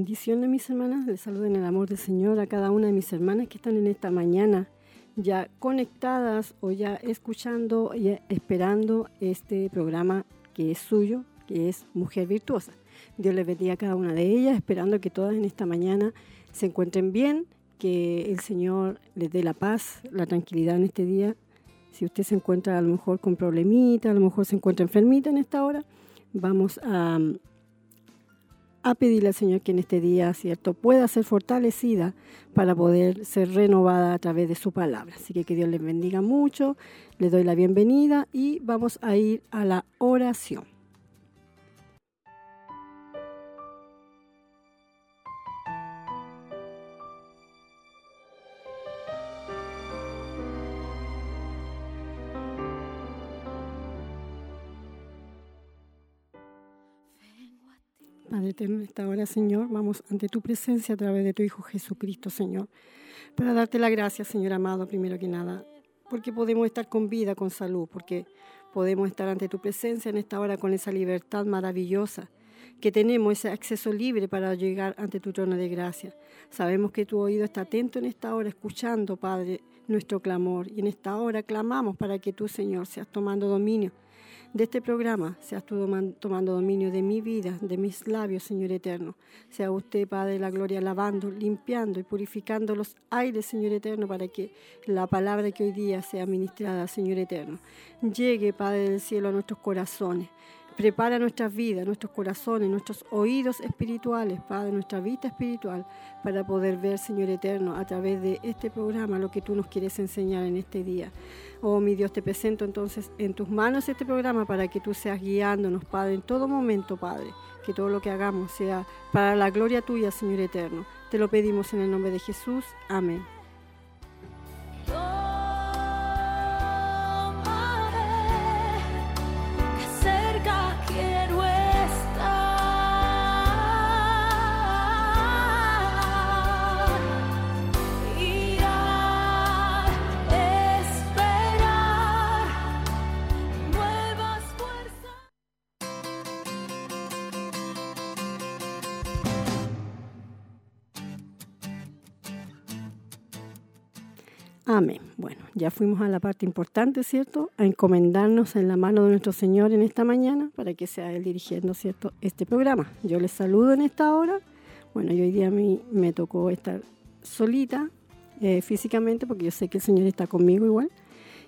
Bendiciones mis hermanas, les saludo en el amor del Señor a cada una de mis hermanas que están en esta mañana ya conectadas o ya escuchando y esperando este programa que es suyo, que es Mujer Virtuosa. Dios les bendiga a cada una de ellas, esperando que todas en esta mañana se encuentren bien, que el Señor les dé la paz, la tranquilidad en este día. Si usted se encuentra a lo mejor con problemita, a lo mejor se encuentra enfermita en esta hora, vamos a a pedirle al Señor que en este día, ¿cierto?, pueda ser fortalecida para poder ser renovada a través de su palabra. Así que que Dios les bendiga mucho, les doy la bienvenida y vamos a ir a la oración. En esta hora, Señor, vamos ante tu presencia a través de tu Hijo Jesucristo, Señor, para darte la gracia, Señor amado, primero que nada, porque podemos estar con vida, con salud, porque podemos estar ante tu presencia en esta hora con esa libertad maravillosa que tenemos ese acceso libre para llegar ante tu trono de gracia. Sabemos que tu oído está atento en esta hora, escuchando, Padre, nuestro clamor. Y en esta hora clamamos para que tú, Señor, seas tomando dominio de este programa seas tú tomando dominio de mi vida, de mis labios, Señor eterno. Sea usted, Padre de la gloria, lavando, limpiando y purificando los aires, Señor eterno, para que la palabra que hoy día sea ministrada, Señor eterno, llegue, Padre del cielo, a nuestros corazones Prepara nuestras vidas, nuestros corazones, nuestros oídos espirituales, Padre, nuestra vida espiritual, para poder ver, Señor eterno, a través de este programa lo que tú nos quieres enseñar en este día. Oh, mi Dios, te presento entonces en tus manos este programa para que tú seas guiándonos, Padre, en todo momento, Padre. Que todo lo que hagamos sea para la gloria tuya, Señor eterno. Te lo pedimos en el nombre de Jesús. Amén. Ya fuimos a la parte importante, ¿cierto? A encomendarnos en la mano de nuestro Señor en esta mañana para que sea Él dirigiendo, ¿cierto? Este programa. Yo les saludo en esta hora. Bueno, y hoy día a mí me tocó estar solita eh, físicamente porque yo sé que el Señor está conmigo igual.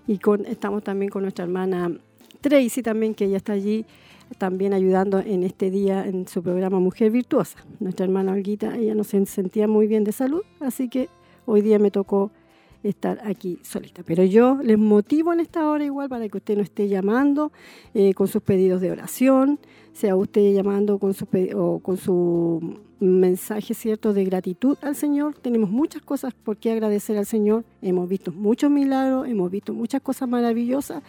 Y con, estamos también con nuestra hermana Tracy también, que ella está allí también ayudando en este día en su programa Mujer Virtuosa. Nuestra hermana Olguita, ella no se sentía muy bien de salud, así que hoy día me tocó estar aquí solita. Pero yo les motivo en esta hora igual para que usted no esté llamando eh, con sus pedidos de oración, sea usted llamando con su, con su mensaje cierto de gratitud al Señor. Tenemos muchas cosas por qué agradecer al Señor. Hemos visto muchos milagros, hemos visto muchas cosas maravillosas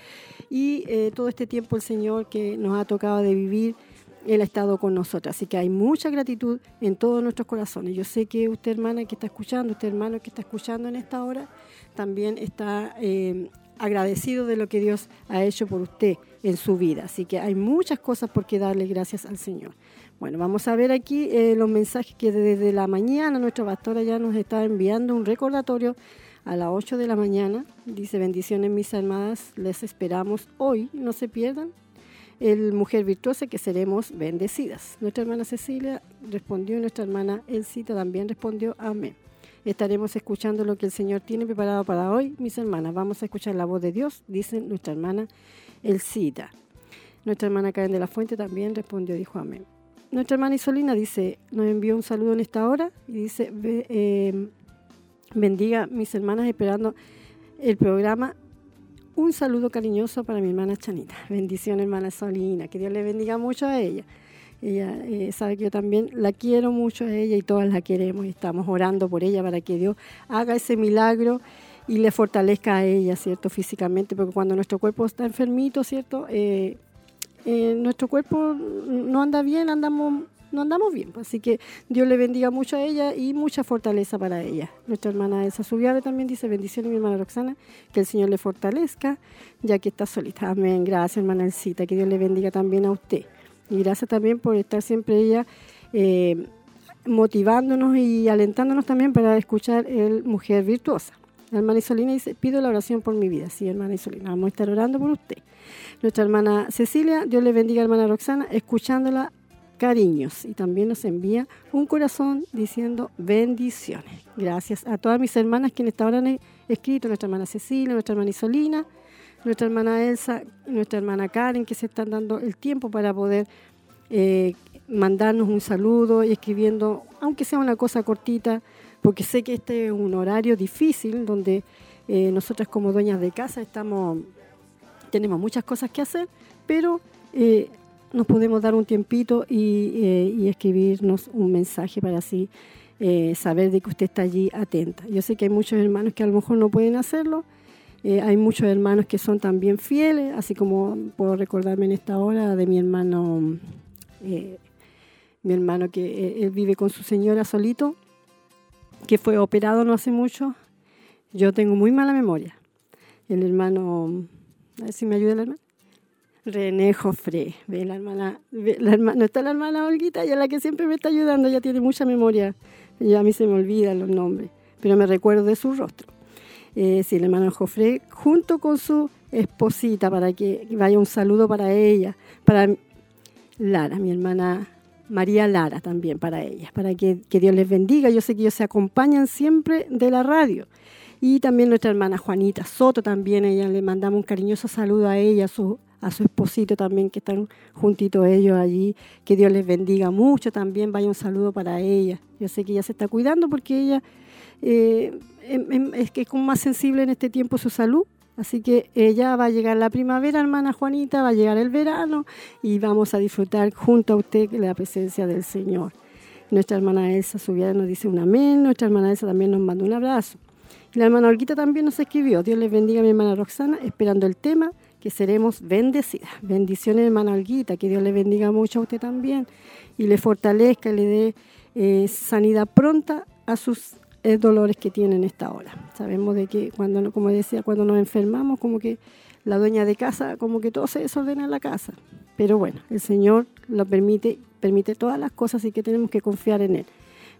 y eh, todo este tiempo el Señor que nos ha tocado de vivir él ha estado con nosotros. Así que hay mucha gratitud en todos nuestros corazones. Yo sé que usted, hermana, que está escuchando, usted, hermano, que está escuchando en esta hora, también está eh, agradecido de lo que Dios ha hecho por usted en su vida. Así que hay muchas cosas por qué darle gracias al Señor. Bueno, vamos a ver aquí eh, los mensajes que desde la mañana nuestra pastora ya nos está enviando un recordatorio a las 8 de la mañana. Dice, bendiciones mis hermanas, les esperamos hoy, no se pierdan el Mujer Virtuosa, que seremos bendecidas. Nuestra hermana Cecilia respondió y nuestra hermana Elcita también respondió amén. Estaremos escuchando lo que el Señor tiene preparado para hoy, mis hermanas. Vamos a escuchar la voz de Dios, dice nuestra hermana Elcita. Nuestra hermana Karen de la Fuente también respondió, dijo amén. Nuestra hermana Isolina dice, nos envió un saludo en esta hora y dice, eh, bendiga mis hermanas esperando el programa. Un saludo cariñoso para mi hermana Chanita. Bendiciones, hermana Solina. Que Dios le bendiga mucho a ella. Ella eh, sabe que yo también la quiero mucho a ella y todas la queremos y estamos orando por ella para que Dios haga ese milagro y le fortalezca a ella, ¿cierto? Físicamente, porque cuando nuestro cuerpo está enfermito, ¿cierto? Eh, eh, nuestro cuerpo no anda bien, andamos no andamos bien. Pues, así que Dios le bendiga mucho a ella y mucha fortaleza para ella. Nuestra hermana Elsa Subiave también dice bendiciones, mi hermana Roxana, que el Señor le fortalezca, ya que está solita. Amén. Gracias, hermana Elcita. Que Dios le bendiga también a usted. Y gracias también por estar siempre ella eh, motivándonos y alentándonos también para escuchar el Mujer Virtuosa. La hermana Isolina dice, pido la oración por mi vida. Sí, hermana Isolina, vamos a estar orando por usted. Nuestra hermana Cecilia, Dios le bendiga, hermana Roxana, escuchándola cariños. Y también nos envía un corazón diciendo bendiciones. Gracias a todas mis hermanas quienes han escrito, nuestra hermana Cecilia, nuestra hermana Isolina, nuestra hermana Elsa, nuestra hermana Karen, que se están dando el tiempo para poder eh, mandarnos un saludo y escribiendo, aunque sea una cosa cortita, porque sé que este es un horario difícil donde eh, nosotras como dueñas de casa estamos, tenemos muchas cosas que hacer, pero eh, nos podemos dar un tiempito y, y, escribirnos un mensaje para así saber de que usted está allí atenta. Yo sé que hay muchos hermanos que a lo mejor no pueden hacerlo, eh, hay muchos hermanos que son también fieles, así como puedo recordarme en esta hora de mi hermano, eh, mi hermano que eh, él vive con su señora solito, que fue operado no hace mucho. Yo tengo muy mala memoria. El hermano, a ver si me ayuda el hermano. René Jofré, ve la hermana, la hermana, no está la hermana Olguita, ella es la que siempre me está ayudando, ella tiene mucha memoria, ya a mí se me olvidan los nombres, pero me recuerdo de su rostro eh, el hermano Jofre, junto con su esposita, para que vaya un saludo para ella, para Lara, mi hermana María Lara también para ella, para que, Dios les bendiga. Yo sé que ellos se acompañan siempre de la radio. Y también nuestra hermana Juanita Soto, también ella le mandamos un cariñoso saludo a ella, a su, a su esposito también, que están juntitos ellos allí. Que Dios les bendiga mucho también, vaya un saludo para ella. Yo sé que ella se está cuidando porque ella eh, em, em, es que es como más sensible en este tiempo su salud. Así que ella va a llegar la primavera, hermana Juanita, va a llegar el verano y vamos a disfrutar junto a usted la presencia del Señor. Nuestra hermana Elsa Subiera nos dice un amén, nuestra hermana Elsa también nos manda un abrazo. Y la hermana Olguita también nos escribió, Dios les bendiga a mi hermana Roxana, esperando el tema, que seremos bendecidas. Bendiciones hermana Olguita, que Dios le bendiga mucho a usted también y le fortalezca le dé eh, sanidad pronta a sus es dolores que tienen esta hora. Sabemos de que cuando, como decía, cuando nos enfermamos, como que la dueña de casa, como que todo se desordena en la casa. Pero bueno, el Señor lo permite, permite todas las cosas y que tenemos que confiar en Él.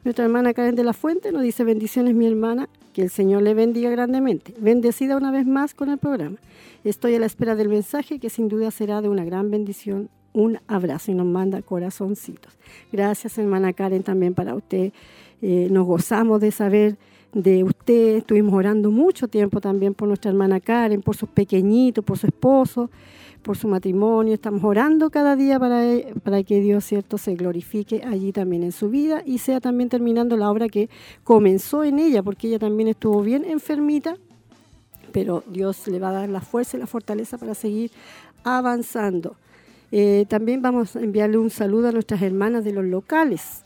Nuestra hermana Karen de la Fuente nos dice bendiciones mi hermana, que el Señor le bendiga grandemente. Bendecida una vez más con el programa. Estoy a la espera del mensaje que sin duda será de una gran bendición. Un abrazo y nos manda corazoncitos. Gracias hermana Karen también para usted. Eh, nos gozamos de saber de usted, estuvimos orando mucho tiempo también por nuestra hermana Karen, por sus pequeñitos, por su esposo, por su matrimonio, estamos orando cada día para, e, para que Dios, cierto, se glorifique allí también en su vida y sea también terminando la obra que comenzó en ella, porque ella también estuvo bien enfermita, pero Dios le va a dar la fuerza y la fortaleza para seguir avanzando. Eh, también vamos a enviarle un saludo a nuestras hermanas de los locales,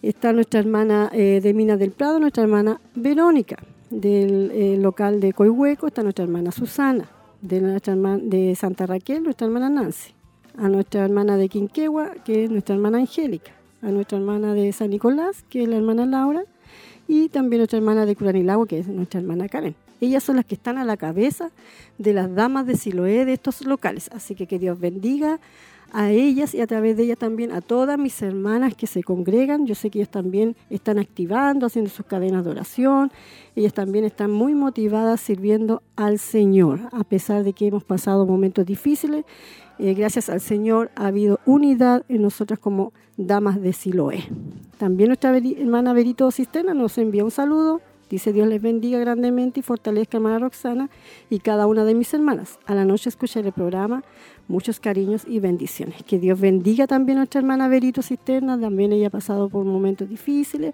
está nuestra hermana eh, de Minas del Prado, nuestra hermana Verónica, del eh, local de Coihueco, está nuestra hermana Susana, de, nuestra de Santa Raquel, nuestra hermana Nancy, a nuestra hermana de Quinquegua, que es nuestra hermana Angélica, a nuestra hermana de San Nicolás, que es la hermana Laura, y también nuestra hermana de Curanilagua, que es nuestra hermana Karen. Ellas son las que están a la cabeza de las damas de Siloé de estos locales. Así que que Dios bendiga a ellas y a través de ellas también a todas mis hermanas que se congregan. Yo sé que ellas también están activando, haciendo sus cadenas de oración. Ellas también están muy motivadas sirviendo al Señor, a pesar de que hemos pasado momentos difíciles. Eh, gracias al Señor ha habido unidad en nosotras como damas de Siloé. También nuestra hermana Berito Cisterna nos envía un saludo Dice Dios les bendiga grandemente y fortalezca a hermana Roxana y cada una de mis hermanas. A la noche escucharé el programa. Muchos cariños y bendiciones. Que Dios bendiga también a nuestra hermana Verito Cisterna. También ella ha pasado por momentos difíciles.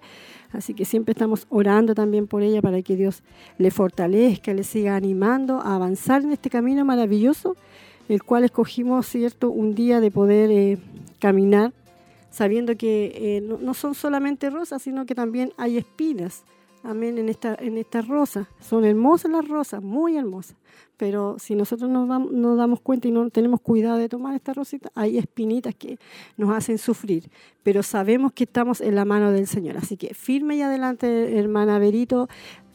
Así que siempre estamos orando también por ella para que Dios le fortalezca, le siga animando a avanzar en este camino maravilloso, el cual escogimos, ¿cierto?, un día de poder eh, caminar, sabiendo que eh, no son solamente rosas, sino que también hay espinas amén, en esta, en esta rosa. Son hermosas las rosas, muy hermosas. Pero si nosotros nos, nos damos cuenta y no tenemos cuidado de tomar esta rosita, hay espinitas que nos hacen sufrir. Pero sabemos que estamos en la mano del Señor. Así que firme y adelante, hermana Berito,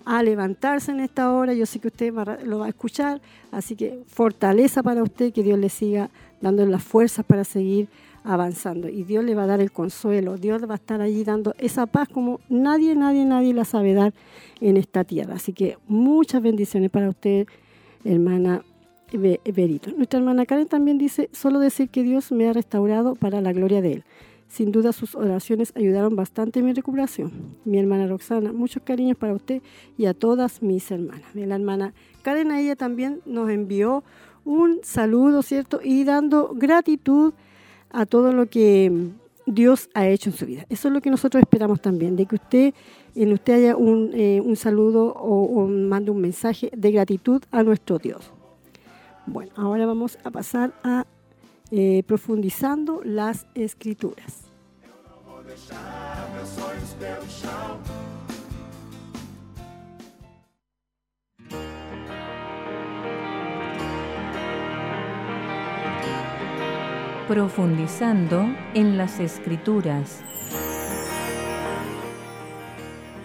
a levantarse en esta hora. Yo sé que usted lo va a escuchar. Así que fortaleza para usted, que Dios le siga dando las fuerzas para seguir avanzando y Dios le va a dar el consuelo, Dios va a estar allí dando esa paz como nadie, nadie, nadie la sabe dar en esta tierra. Así que muchas bendiciones para usted, hermana Berito. Nuestra hermana Karen también dice, solo decir que Dios me ha restaurado para la gloria de Él. Sin duda sus oraciones ayudaron bastante en mi recuperación. Mi hermana Roxana, muchos cariños para usted y a todas mis hermanas. La hermana Karen a ella también nos envió un saludo, ¿cierto? Y dando gratitud a todo lo que Dios ha hecho en su vida. Eso es lo que nosotros esperamos también, de que usted en usted haya un, eh, saludo o, mande un mensaje de gratitud a nuestro Dios. Bueno, ahora vamos a pasar a eh, profundizando las escrituras. Profundizando en las escrituras.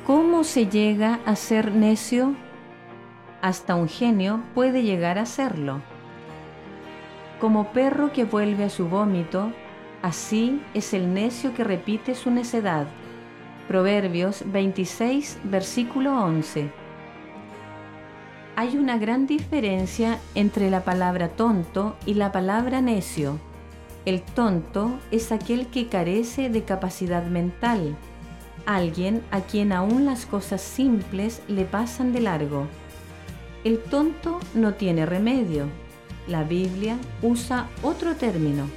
¿Cómo se llega a ser necio? Hasta un genio puede llegar a serlo. Como perro que vuelve a su vómito, así es el necio que repite su necedad. Proverbios 26, versículo 11. Hay una gran diferencia entre la palabra tonto y la palabra necio. El tonto es aquel que carece de capacidad mental, alguien a quien aún las cosas simples le pasan de largo. El tonto no tiene remedio. La Biblia usa otro término,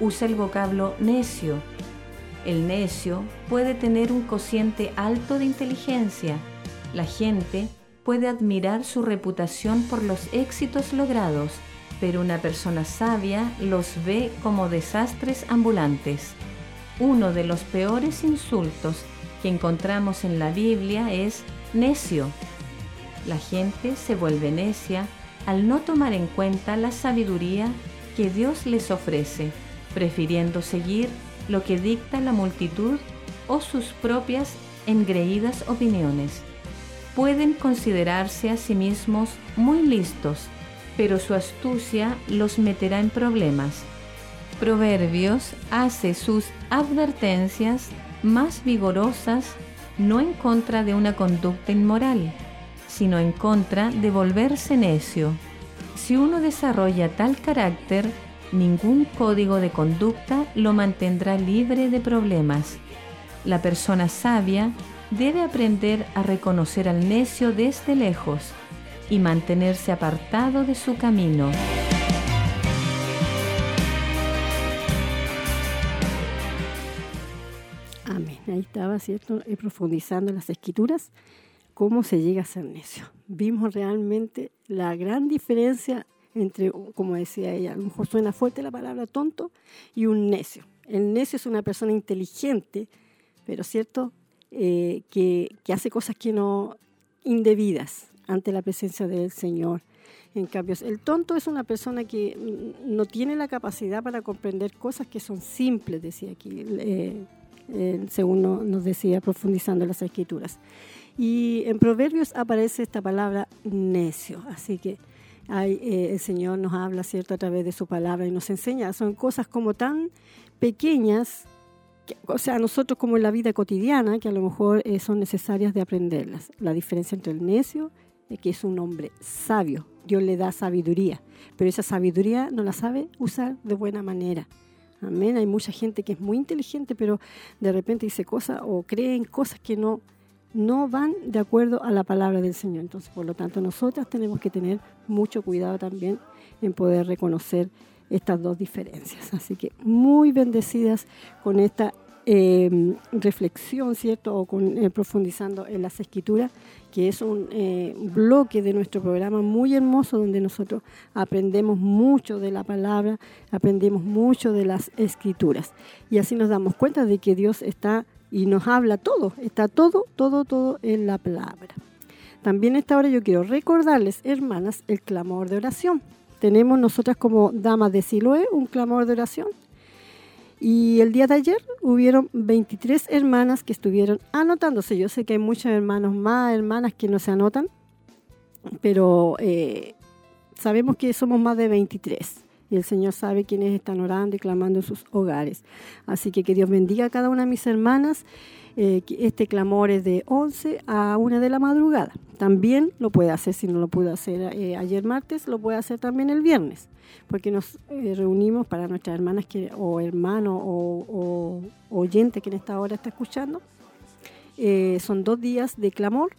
usa el vocablo necio. El necio puede tener un cociente alto de inteligencia. La gente puede admirar su reputación por los éxitos logrados pero una persona sabia los ve como desastres ambulantes. Uno de los peores insultos que encontramos en la Biblia es necio. La gente se vuelve necia al no tomar en cuenta la sabiduría que Dios les ofrece, prefiriendo seguir lo que dicta la multitud o sus propias engreídas opiniones. Pueden considerarse a sí mismos muy listos pero su astucia los meterá en problemas. Proverbios hace sus advertencias más vigorosas no en contra de una conducta inmoral, sino en contra de volverse necio. Si uno desarrolla tal carácter, ningún código de conducta lo mantendrá libre de problemas. La persona sabia debe aprender a reconocer al necio desde lejos y mantenerse apartado de su camino. Amén. Ahí estaba, ¿cierto? Eh, profundizando en las escrituras, cómo se llega a ser necio. Vimos realmente la gran diferencia entre, como decía ella, a lo mejor suena fuerte la palabra tonto y un necio. El necio es una persona inteligente, pero cierto, eh, que, que, hace cosas que no indebidas, ante la presencia del Señor. En cambio, el tonto es una persona que no tiene la capacidad para comprender cosas que son simples, decía aquí, eh, eh, según nos decía, profundizando en las escrituras. Y en Proverbios aparece esta palabra necio, así que eh, el Señor nos habla, ¿cierto?, a través de su palabra y nos enseña. Son cosas como tan pequeñas, o sea, nosotros como en la vida cotidiana, que a lo mejor son necesarias de aprenderlas. La diferencia entre el necio que es un hombre sabio. Dios le da sabiduría, pero esa sabiduría no la sabe usar de buena manera. Amén. Hay mucha gente que es muy inteligente, pero de repente dice cosas o cree en cosas que no, no van de acuerdo a la palabra del Señor. Entonces, por lo tanto, nosotras tenemos que tener mucho cuidado también en poder reconocer estas dos diferencias. Así que muy bendecidas con esta eh, reflexión, ¿cierto? O con, eh, profundizando en las escrituras, que es un eh, bloque de nuestro programa muy hermoso donde nosotros aprendemos mucho de la palabra, aprendemos mucho de las escrituras. Y así nos damos cuenta de que Dios está y nos habla todo, está todo, todo, todo en la palabra. También esta hora yo quiero recordarles, hermanas, el clamor de oración. Tenemos nosotras como damas de Siloé un clamor de oración. Y el día de ayer hubieron 23 hermanas que estuvieron anotándose. Yo sé que hay muchos hermanos más, hermanas que no se anotan, pero eh, sabemos que somos más de 23 y el Señor sabe quiénes están orando y clamando en sus hogares. Así que que Dios bendiga a cada una de mis hermanas. Eh, este clamor es de 11 a 1 de la madrugada. También lo puede hacer, si no lo pudo hacer eh, ayer martes, lo puede hacer también el viernes, porque nos eh, reunimos para nuestras hermanas que, o hermanos o, oyente que en esta hora está escuchando. son dos días de clamor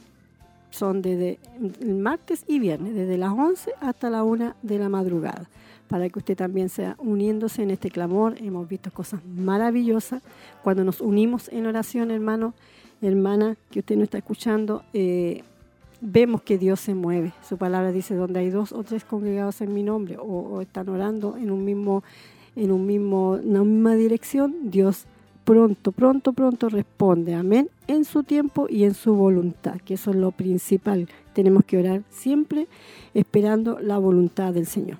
son desde el martes y viernes, desde las 11 hasta la 1 de la madrugada para que usted también sea uniéndose en este clamor. Hemos visto cosas maravillosas. Cuando nos unimos en oración, hermano, hermana, que usted no está escuchando, eh, vemos que Dios se mueve. Su palabra dice, donde hay dos o tres congregados en mi nombre o, están orando en un mismo, en un mismo, una misma dirección, Dios pronto, pronto, pronto responde. Amén. En su tiempo y en su voluntad, que eso es lo principal. Tenemos que orar siempre esperando la voluntad del Señor.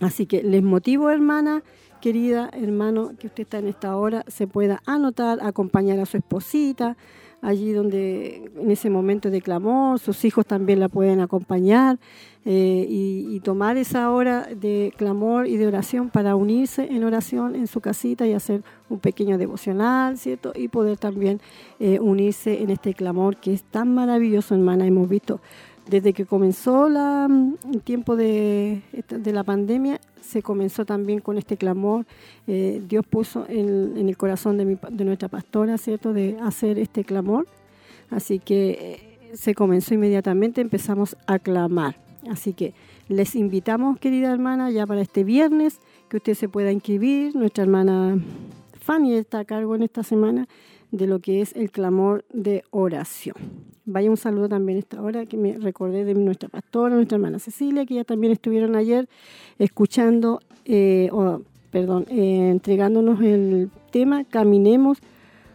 Así que les motivo, hermana, querida, hermano, que usted está en esta hora, se pueda anotar, acompañar a su esposita, allí donde en ese momento de clamor, sus hijos también la pueden acompañar eh, y, tomar esa hora de clamor y de oración para unirse en oración en su casita y hacer un pequeño devocional, ¿cierto? Y poder también eh, unirse en este clamor que es tan maravilloso, hermana. Hemos visto desde que comenzó la, mm, el tiempo de, la pandemia, se comenzó también con este clamor. Eh, Dios puso en, el corazón de, de, nuestra pastora, ¿cierto?, de hacer este clamor. Así que eh, se comenzó inmediatamente, empezamos a clamar. Así que les invitamos, querida hermana, ya para este viernes, que usted se pueda inscribir. Nuestra hermana Fanny está a cargo en esta semana de lo que es el clamor de oración. Vaya un saludo también esta hora que me recordé de nuestra pastora, nuestra hermana Cecilia, que ya también estuvieron ayer escuchando, eh, perdón, eh, entregándonos el tema Caminemos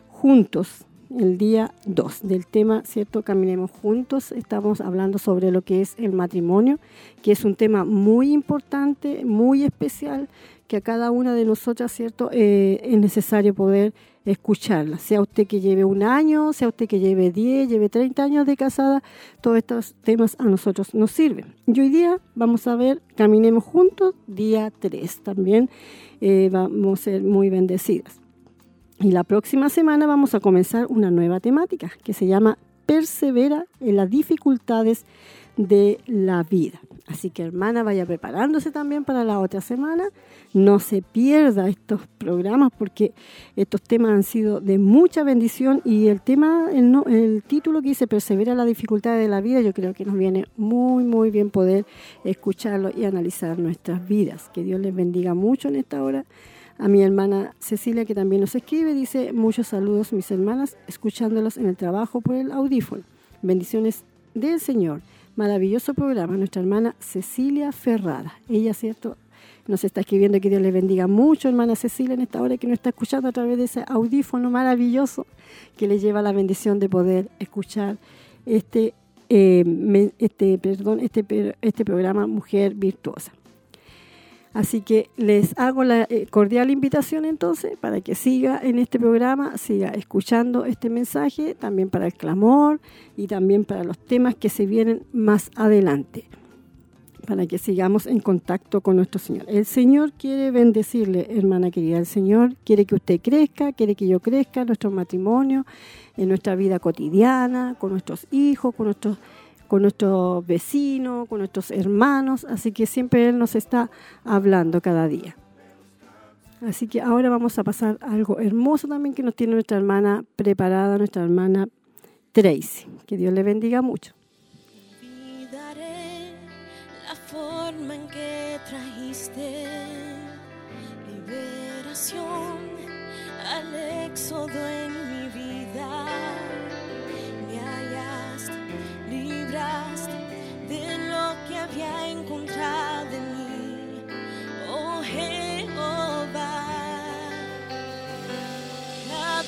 juntos, el día 2 del tema, ¿cierto? Caminemos juntos. Estamos hablando sobre lo que es el matrimonio, que es un tema muy importante, muy especial, que a cada una de nosotras, ¿cierto? Eh, es necesario poder escucharla. Sea usted que lleve un año, sea usted que lleve 10, lleve 30 años de casada, todos estos temas a nosotros nos sirven. Y hoy día vamos a ver Caminemos Juntos, día 3. También eh, vamos a ser muy bendecidas. Y la próxima semana vamos a comenzar una nueva temática que se llama Persevera en las dificultades de la vida. Así que hermana, vaya preparándose también para la otra semana. No se pierda estos programas porque estos temas han sido de mucha bendición y el tema, el, el título que dice Persevera la dificultad de la vida, yo creo que nos viene muy, muy bien poder escucharlo y analizar nuestras vidas. Que Dios les bendiga mucho en esta hora. A mi hermana Cecilia, que también nos escribe, dice muchos saludos, mis hermanas, escuchándolos en el trabajo por el audífono. Bendiciones del Señor. Maravilloso programa, nuestra hermana Cecilia Ferrada. Ella, ¿cierto? Nos está escribiendo que Dios le bendiga mucho, hermana Cecilia, en esta hora que nos está escuchando a través de ese audífono maravilloso que le lleva la bendición de poder escuchar este, eh, este, perdón, este, este programa Mujer Virtuosa. Así que les hago la eh, cordial invitación entonces para que siga en este programa, siga escuchando este mensaje, también para el clamor y también para los temas que se vienen más adelante, para que sigamos en contacto con nuestro Señor. El Señor quiere bendecirle, hermana querida, el Señor quiere que usted crezca, quiere que yo crezca en nuestro matrimonio, en nuestra vida cotidiana, con nuestros hijos, con nuestros con nuestros vecinos, con nuestros hermanos, así que siempre Él nos está hablando cada día. Así que ahora vamos a pasar algo hermoso también que nos tiene nuestra hermana preparada, nuestra hermana Tracy. Que Dios le bendiga mucho. Olvidaré la forma en que trajiste liberación al éxodo había encontrado en mí. Oh Jehová, la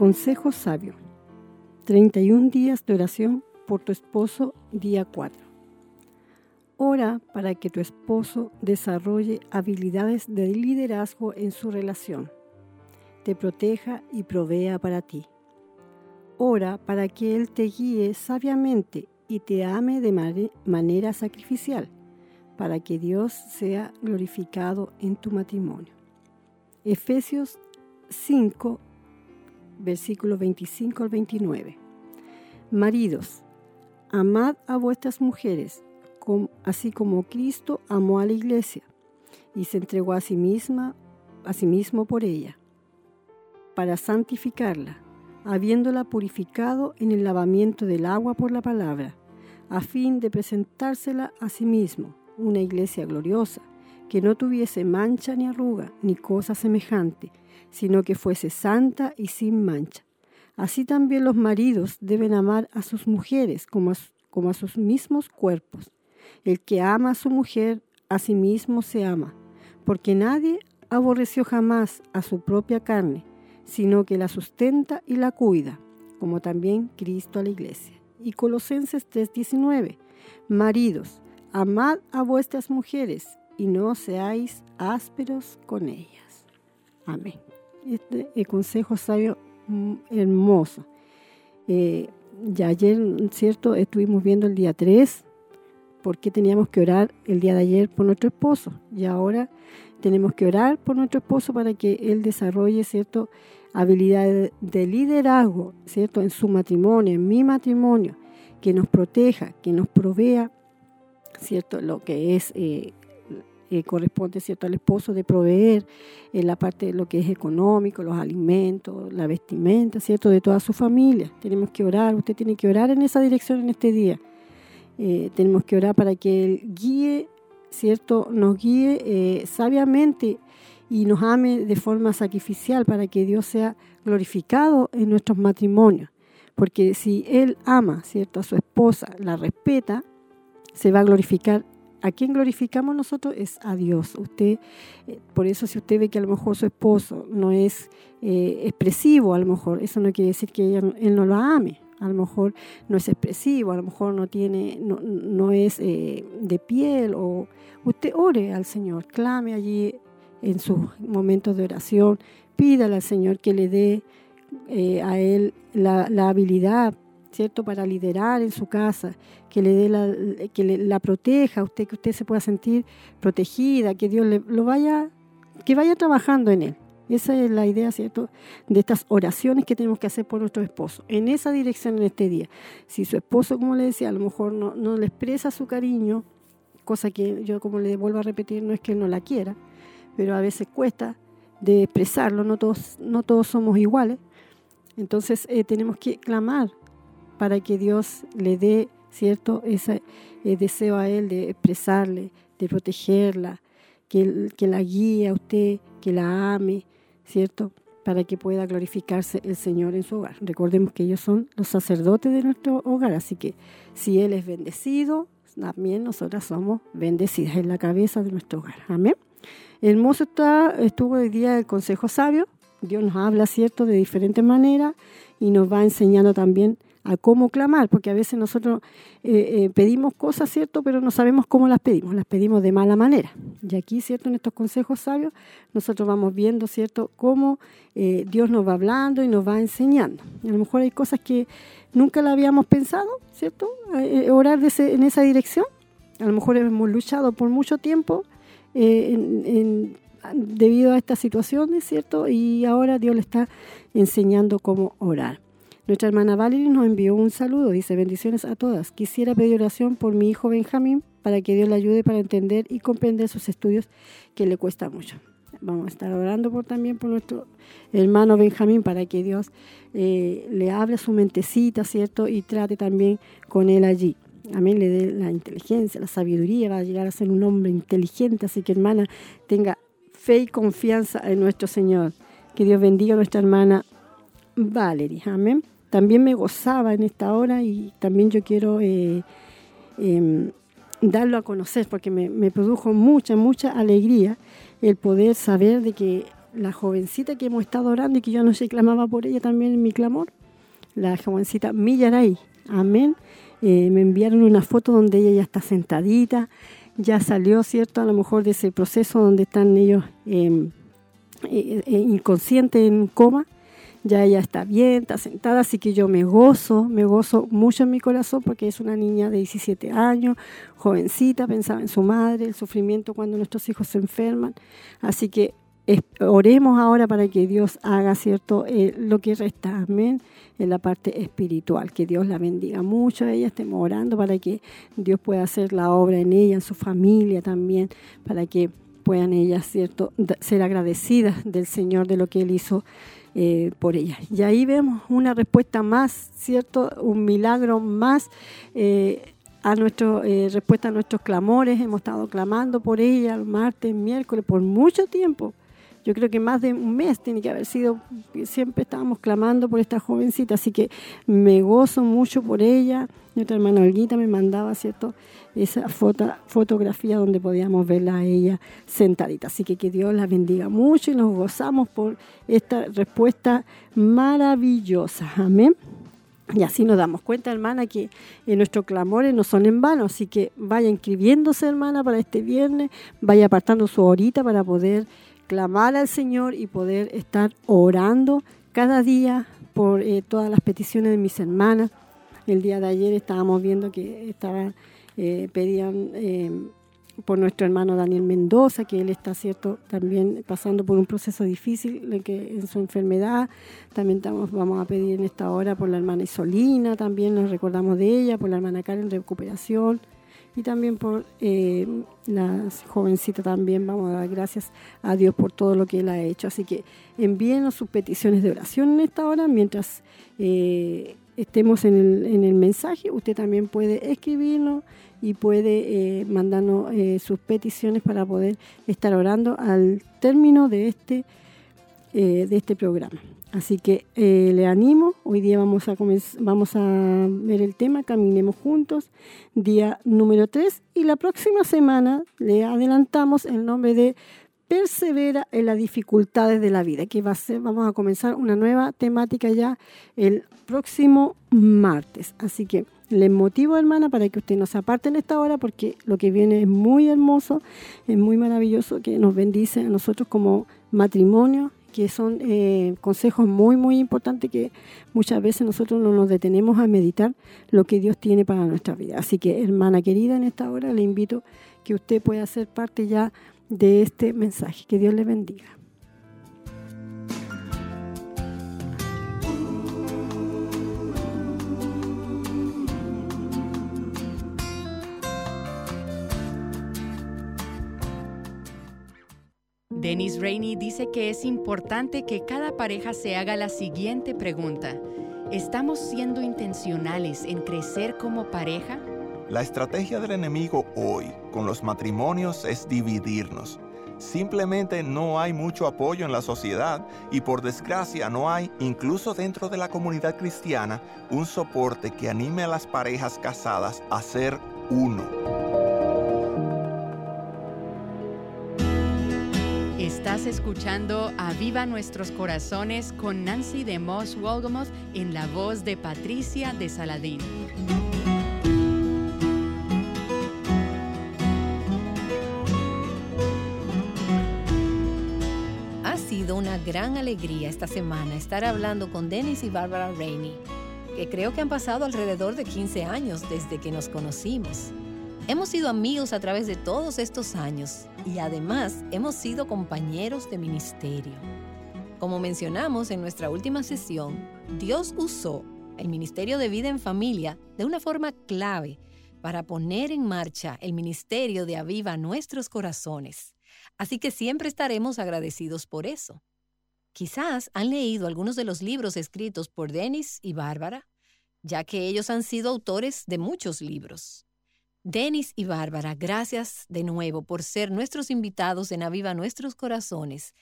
Consejo sabio. 31 días de oración por tu esposo, día 4. Ora para que tu esposo desarrolle habilidades de liderazgo en su relación, te proteja y provea para ti. Ora para que Él te guíe sabiamente y te ame de manera sacrificial, para que Dios sea glorificado en tu matrimonio. Efesios 5, versículos 25 al 29. Maridos, amad a vuestras mujeres, así como Cristo amó a la iglesia y se entregó a sí misma, a sí mismo por ella, para santificarla, habiéndola purificado en el lavamiento del agua por la palabra, a fin de presentársela a sí mismo, una iglesia gloriosa, que no tuviese mancha ni arruga, ni cosa semejante, sino que fuese santa y sin mancha. Así también los maridos deben amar a sus mujeres como a, sus mismos cuerpos. El que ama a su mujer, a sí mismo se ama, porque nadie aborreció jamás a su propia carne, sino que la sustenta y la cuida, como también Cristo a la iglesia. Y Colosenses 3:19, maridos, amad a vuestras mujeres y no seáis ásperos con ellas. Amén. Este es consejo sabio mm, hermoso. Eh, ya ayer, ¿cierto? Estuvimos viendo el día 3, porque teníamos que orar el día de ayer por nuestro esposo. Y ahora tenemos que orar por nuestro esposo para que él desarrolle, ¿cierto? Habilidades de liderazgo, ¿cierto? En su matrimonio, en mi matrimonio, que nos proteja, que nos provea, ¿cierto? Lo que es eh, eh, corresponde cierto al esposo de proveer en la parte de lo que es económico, los alimentos, la vestimenta, cierto, de toda su familia. Tenemos que orar, usted tiene que orar en esa dirección en este día. Eh, tenemos que orar para que Él guíe, cierto, nos guíe eh, sabiamente y nos ame de forma sacrificial para que Dios sea glorificado en nuestros matrimonios. Porque si Él ama, cierto, a su esposa, la respeta, se va a glorificar ¿A quién glorificamos nosotros? Es a Dios. Usted, eh, por eso si usted ve que a lo mejor su esposo no es eh, expresivo, a lo mejor eso no quiere decir que él no lo ame. A lo mejor no es expresivo, a lo mejor no tiene, no, es eh, de piel. O usted ore al Señor, clame allí en sus momentos de oración, pídale al Señor que le dé a él la, la habilidad ¿cierto? Para liderar en su casa, que le dé la, que la proteja, usted que usted se pueda sentir protegida, que Dios le, lo vaya, que vaya trabajando en él. Esa es la idea, ¿cierto? De estas oraciones que tenemos que hacer por nuestro esposo. En esa dirección en este día. Si su esposo, como le decía, a lo mejor no, no le expresa su cariño, cosa que yo como le vuelvo a repetir, no es que él no la quiera, pero a veces cuesta de expresarlo, no todos, no todos somos iguales. Entonces eh, tenemos que clamar para que Dios le dé, ¿cierto?, ese eh, deseo a Él de expresarle, de protegerla, que, que la guíe a usted, que la ame, ¿cierto?, para que pueda glorificarse el Señor en su hogar. Recordemos que ellos son los sacerdotes de nuestro hogar, así que si Él es bendecido, también nosotras somos bendecidas en la cabeza de nuestro hogar. Amén. Hermoso está, estuvo hoy día el consejo sabio. Dios nos habla, ¿cierto?, de diferentes maneras y nos va enseñando también a cómo clamar, porque a veces nosotros eh, eh, pedimos cosas, ¿cierto? Pero no sabemos cómo las pedimos, las pedimos de mala manera. Y aquí, ¿cierto? En estos consejos sabios, nosotros vamos viendo, ¿cierto? Cómo eh, Dios nos va hablando y nos va enseñando. a lo mejor hay cosas que nunca la habíamos pensado, ¿cierto? orar en esa dirección. A lo mejor hemos luchado por mucho tiempo debido a estas situaciones, ¿cierto? Y ahora Dios le está enseñando cómo orar. Nuestra hermana Valerie nos envió un saludo, dice bendiciones a todas. Quisiera pedir oración por mi hijo Benjamín para que Dios le ayude para entender y comprender sus estudios que le cuesta mucho. Vamos a estar orando por, también por nuestro hermano Benjamín para que Dios eh, le abra su mentecita, ¿cierto? Y trate también con él allí. Amén, le dé la inteligencia, la sabiduría, va a llegar a ser un hombre inteligente. Así que hermana, tenga fe y confianza en nuestro Señor. Que Dios bendiga a nuestra hermana Valerie. Amén también me gozaba en esta hora y también yo quiero eh, em, darlo a conocer porque me, produjo mucha, mucha alegría el poder saber de que la jovencita que hemos estado orando y que yo no sé, clamaba por ella también en mi clamor, la jovencita Millaray, amén. Eh, me enviaron una foto donde ella ya está sentadita, ya salió, ¿cierto? A lo mejor de ese proceso donde están ellos em, eh, inconscientes en coma, ya ella está bien, está sentada, así que yo me gozo, me gozo mucho en mi corazón porque es una niña de 17 años, jovencita, pensaba en su madre, el sufrimiento cuando nuestros hijos se enferman, así que oremos ahora para que Dios haga, ¿cierto?, eh, lo que resta, amén, en la parte espiritual, que Dios la bendiga mucho a ella, estemos orando para que Dios pueda hacer la obra en ella, en su familia también, para que puedan ellas, ¿cierto?, ser agradecidas del Señor de lo que Él hizo eh, por ella. Y ahí vemos una respuesta más, ¿cierto? Un milagro más eh, a nuestro, eh, respuesta a nuestros clamores. Hemos estado clamando por ella el martes, miércoles, por mucho tiempo yo creo que más de un mes tiene que haber sido, siempre estábamos clamando por esta jovencita, así que me gozo mucho por ella. Nuestra hermana Olguita me mandaba, ¿cierto? Esa foto, fotografía donde podíamos verla a ella sentadita. Así que que Dios la bendiga mucho y nos gozamos por esta respuesta maravillosa. Amén. Y así nos damos cuenta, hermana, que nuestros clamores no son en vano. Así que vaya inscribiéndose, hermana, para este viernes. Vaya apartando su horita para poder clamar al Señor y poder estar orando cada día por eh, todas las peticiones de mis hermanas. El día de ayer estábamos viendo que estaban, eh, pedían eh, por nuestro hermano Daniel Mendoza, que él está cierto también pasando por un proceso difícil en, que, en su enfermedad. También estamos, vamos a pedir en esta hora por la hermana Isolina, también nos recordamos de ella, por la hermana Karen en recuperación y también por eh, la jovencita también vamos a dar gracias a Dios por todo lo que Él ha hecho. Así que envíenos sus peticiones de oración en esta hora mientras eh, estemos en el, en el, mensaje. Usted también puede escribirnos y puede eh, mandarnos sus peticiones para poder estar orando al término de este, de este programa. Así que eh, le animo, hoy día vamos a, vamos a ver el tema Caminemos Juntos, día número 3, y la próxima semana le adelantamos el nombre de Persevera en las dificultades de la vida, que va a ser, vamos a comenzar una nueva temática ya el próximo martes. Así que le motivo, hermana, para que usted nos aparte en esta hora, porque lo que viene es muy hermoso, es muy maravilloso, que nos bendice a nosotros como matrimonio que son eh, consejos muy, muy importantes que muchas veces nosotros no nos detenemos a meditar lo que Dios tiene para nuestra vida. Así que, hermana querida, en esta hora le invito que usted pueda ser parte ya de este mensaje. Que Dios le bendiga. Dennis Rainey dice que es importante que cada pareja se haga la siguiente pregunta. ¿Estamos siendo intencionales en crecer como pareja? La estrategia del enemigo hoy con los matrimonios es dividirnos. Simplemente no hay mucho apoyo en la sociedad y por desgracia no hay, incluso dentro de la comunidad cristiana, un soporte que anime a las parejas casadas a ser uno. Estás escuchando Aviva Nuestros Corazones con Nancy de Moss Wolgamoth en la voz de Patricia de Saladín. Ha sido una gran alegría esta semana estar hablando con Dennis y Barbara Rainey, que creo que han pasado alrededor de 15 años desde que nos conocimos. Hemos sido amigos a través de todos estos años y además hemos sido compañeros de ministerio. Como mencionamos en nuestra última sesión, Dios usó el Ministerio de Vida en Familia de una forma clave para poner en marcha el ministerio de Aviva nuestros corazones. Así que siempre estaremos agradecidos por eso. Quizás han leído algunos de los libros escritos por Dennis y Bárbara, ya que ellos han sido autores de muchos libros. Denis y Bárbara, gracias de nuevo por ser nuestros invitados en Aviva Nuestros Corazones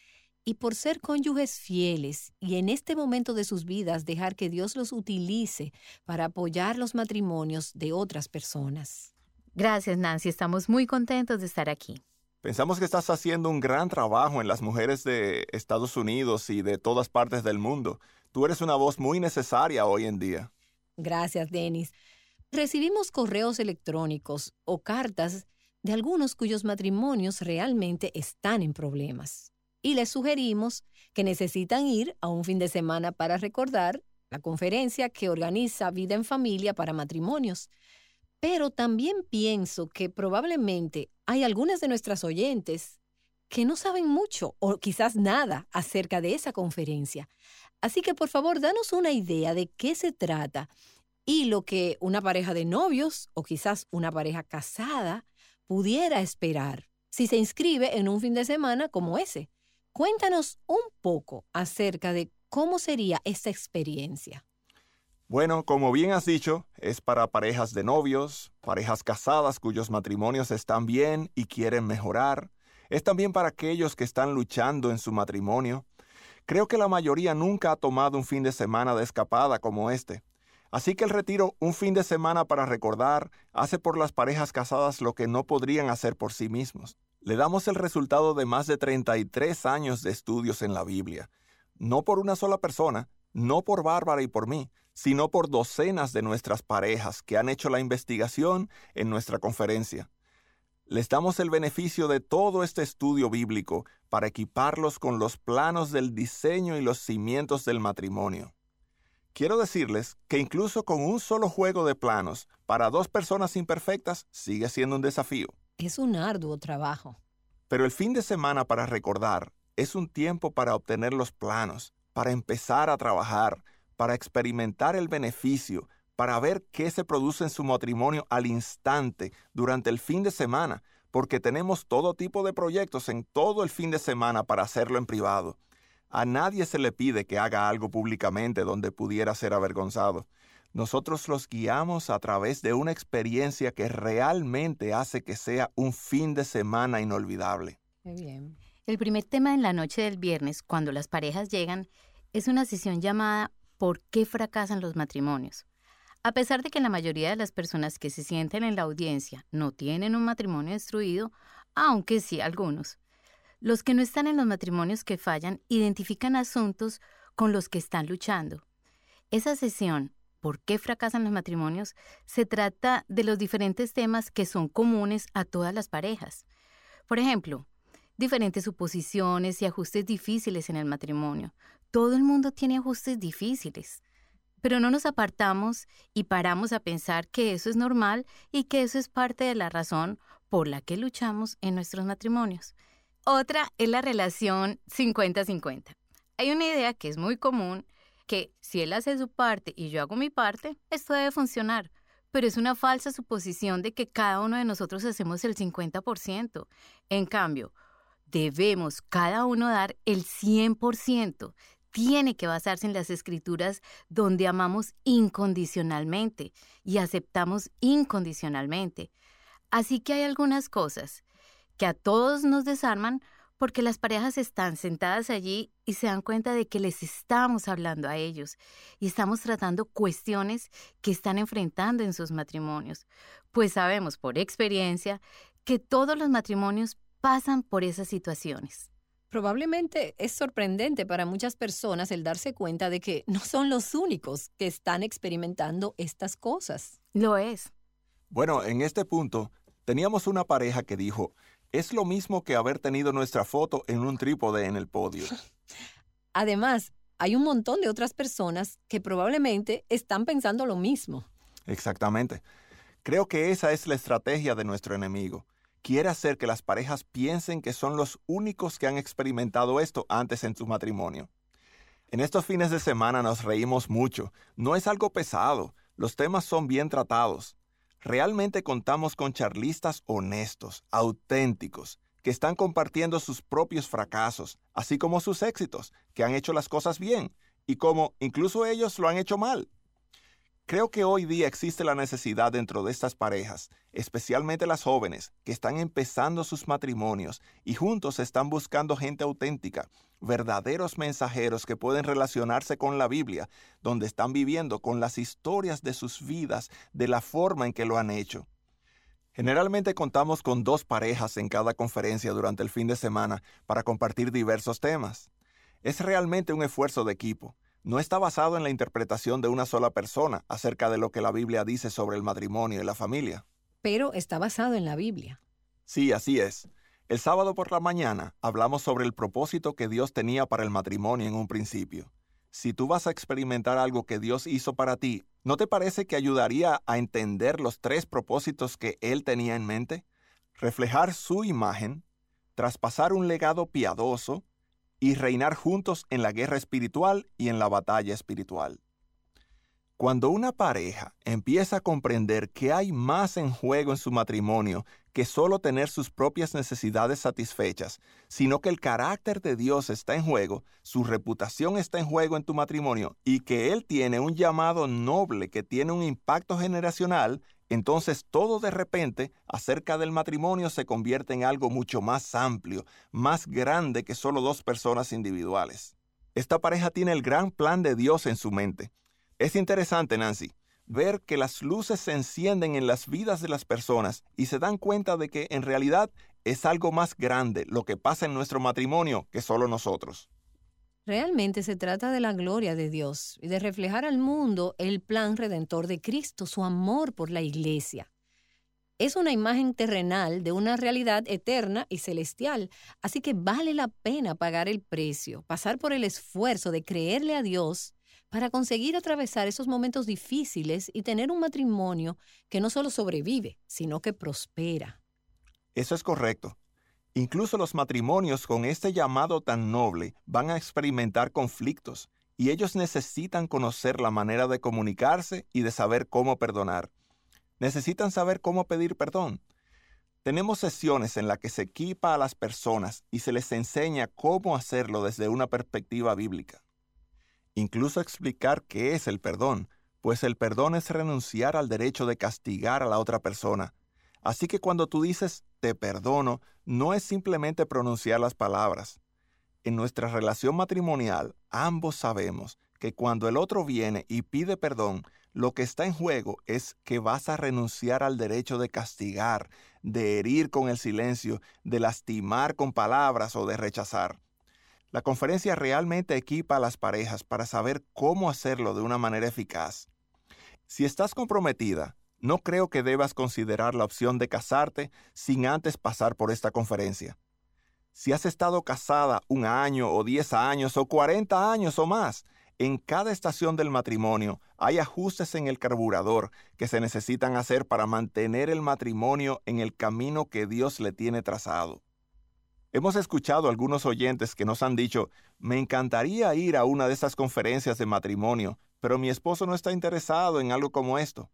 y por ser cónyuges fieles y en este momento de sus vidas dejar que Dios los utilice para apoyar los matrimonios de otras personas. Gracias, Nancy. Estamos muy contentos de estar aquí. Pensamos que estás haciendo un gran trabajo en las mujeres de Estados Unidos y de todas partes del mundo. Tú eres una voz muy necesaria hoy en día. Gracias, Denis. Recibimos correos electrónicos o cartas de algunos cuyos matrimonios realmente están en problemas. Y les sugerimos que necesitan ir a un fin de semana para recordar la conferencia que organiza Vida en Familia para Matrimonios. Pero también pienso que probablemente hay algunas de nuestras oyentes que no saben mucho o quizás nada acerca de esa conferencia. Así que por favor, danos una idea de qué se trata y lo que una pareja de novios o quizás una pareja casada pudiera esperar si se inscribe en un fin de semana como ese. Cuéntanos un poco acerca de cómo sería esa experiencia. Bueno, como bien has dicho, es para parejas de novios, parejas casadas cuyos matrimonios están bien y quieren mejorar. Es también para aquellos que están luchando en su matrimonio. Creo que la mayoría nunca ha tomado un fin de semana de escapada como este. Así que el retiro, un fin de semana para recordar, hace por las parejas casadas lo que no podrían hacer por sí mismos. Le damos el resultado de más de 33 años de estudios en la Biblia. No por una sola persona, no por Bárbara y por mí, sino por docenas de nuestras parejas que han hecho la investigación en nuestra conferencia. Les damos el beneficio de todo este estudio bíblico para equiparlos con los planos del diseño y los cimientos del matrimonio. Quiero decirles que incluso con un solo juego de planos para dos personas imperfectas sigue siendo un desafío. Es un arduo trabajo. Pero el fin de semana para recordar es un tiempo para obtener los planos, para empezar a trabajar, para experimentar el beneficio, para ver qué se produce en su matrimonio al instante durante el fin de semana, porque tenemos todo tipo de proyectos en todo el fin de semana para hacerlo en privado. A nadie se le pide que haga algo públicamente donde pudiera ser avergonzado. Nosotros los guiamos a través de una experiencia que realmente hace que sea un fin de semana inolvidable. bien. El primer tema en la noche del viernes, cuando las parejas llegan, es una sesión llamada ¿Por qué fracasan los matrimonios? A pesar de que la mayoría de las personas que se sienten en la audiencia no tienen un matrimonio destruido, aunque sí algunos, los que no están en los matrimonios que fallan identifican asuntos con los que están luchando. Esa sesión, ¿Por qué fracasan los matrimonios? se trata de los diferentes temas que son comunes a todas las parejas. Por ejemplo, diferentes suposiciones y ajustes difíciles en el matrimonio. Todo el mundo tiene ajustes difíciles. Pero no nos apartamos y paramos a pensar que eso es normal y que eso es parte de la razón por la que luchamos en nuestros matrimonios. Otra es la relación 50-50. Hay una idea que es muy común que si él hace su parte y yo hago mi parte, esto debe funcionar. Pero es una falsa suposición de que cada uno de nosotros hacemos el 50%. En cambio, debemos cada uno dar el 100%. Tiene que basarse en las escrituras donde amamos incondicionalmente y aceptamos incondicionalmente. Así que hay algunas cosas que a todos nos desarman porque las parejas están sentadas allí y se dan cuenta de que les estamos hablando a ellos y estamos tratando cuestiones que están enfrentando en sus matrimonios. Pues sabemos por experiencia que todos los matrimonios pasan por esas situaciones. Probablemente es sorprendente para muchas personas el darse cuenta de que no son los únicos que están experimentando estas cosas. Lo es. Bueno, en este punto, teníamos una pareja que dijo, es lo mismo que haber tenido nuestra foto en un trípode en el podio. Además, hay un montón de otras personas que probablemente están pensando lo mismo. Exactamente. Creo que esa es la estrategia de nuestro enemigo quiere hacer que las parejas piensen que son los únicos que han experimentado esto antes en su matrimonio. En estos fines de semana nos reímos mucho. No es algo pesado. Los temas son bien tratados. Realmente contamos con charlistas honestos, auténticos, que están compartiendo sus propios fracasos, así como sus éxitos, que han hecho las cosas bien, y como incluso ellos lo han hecho mal. Creo que hoy día existe la necesidad dentro de estas parejas, especialmente las jóvenes, que están empezando sus matrimonios y juntos están buscando gente auténtica, verdaderos mensajeros que pueden relacionarse con la Biblia, donde están viviendo con las historias de sus vidas de la forma en que lo han hecho. Generalmente contamos con dos parejas en cada conferencia durante el fin de semana para compartir diversos temas. Es realmente un esfuerzo de equipo. No está basado en la interpretación de una sola persona acerca de lo que la Biblia dice sobre el matrimonio y la familia. Pero está basado en la Biblia. Sí, así es. El sábado por la mañana hablamos sobre el propósito que Dios tenía para el matrimonio en un principio. Si tú vas a experimentar algo que Dios hizo para ti, ¿no te parece que ayudaría a entender los tres propósitos que Él tenía en mente? Reflejar su imagen, traspasar un legado piadoso y reinar juntos en la guerra espiritual y en la batalla espiritual. Cuando una pareja empieza a comprender que hay más en juego en su matrimonio que solo tener sus propias necesidades satisfechas, sino que el carácter de Dios está en juego, su reputación está en juego en tu matrimonio y que Él tiene un llamado noble que tiene un impacto generacional, entonces todo de repente acerca del matrimonio se convierte en algo mucho más amplio, más grande que solo dos personas individuales. Esta pareja tiene el gran plan de Dios en su mente es interesante, Nancy, ver que las luces se encienden en las vidas de las personas y se dan cuenta de que en realidad es algo más grande lo que pasa en nuestro matrimonio que solo nosotros. Realmente se trata de la gloria de Dios y de reflejar al mundo el plan redentor de Cristo, su amor por la iglesia. Es una imagen terrenal de una realidad eterna y celestial, así que vale la pena pagar el precio, pasar por el esfuerzo de creerle a Dios para conseguir atravesar esos momentos difíciles y tener un matrimonio que no solo sobrevive, sino que prospera. Eso es correcto. Incluso los matrimonios con este llamado tan noble van a experimentar conflictos y ellos necesitan conocer la manera de comunicarse y de saber cómo perdonar. Necesitan saber cómo pedir perdón. Tenemos sesiones en las que se equipa a las personas y se les enseña cómo hacerlo desde una perspectiva bíblica incluso explicar qué es el perdón, pues el perdón es renunciar al derecho de castigar a la otra persona. Así que cuando tú dices te perdono, no es simplemente pronunciar las palabras. En nuestra relación matrimonial, ambos sabemos que cuando el otro viene y pide perdón, lo que está en juego es que vas a renunciar al derecho de castigar, de herir con el silencio, de lastimar con palabras o de rechazar. La conferencia realmente equipa a las parejas para saber cómo hacerlo de una manera eficaz. Si estás comprometida, no creo que debas considerar la opción de casarte sin antes pasar por esta conferencia. Si has estado casada un año o diez años o cuarenta años o más, en cada estación del matrimonio hay ajustes en el carburador que se necesitan hacer para mantener el matrimonio en el camino que Dios le tiene trazado. Hemos escuchado algunos oyentes que nos han dicho, me encantaría ir a una de esas conferencias de matrimonio, pero mi esposo no está interesado en algo como esto.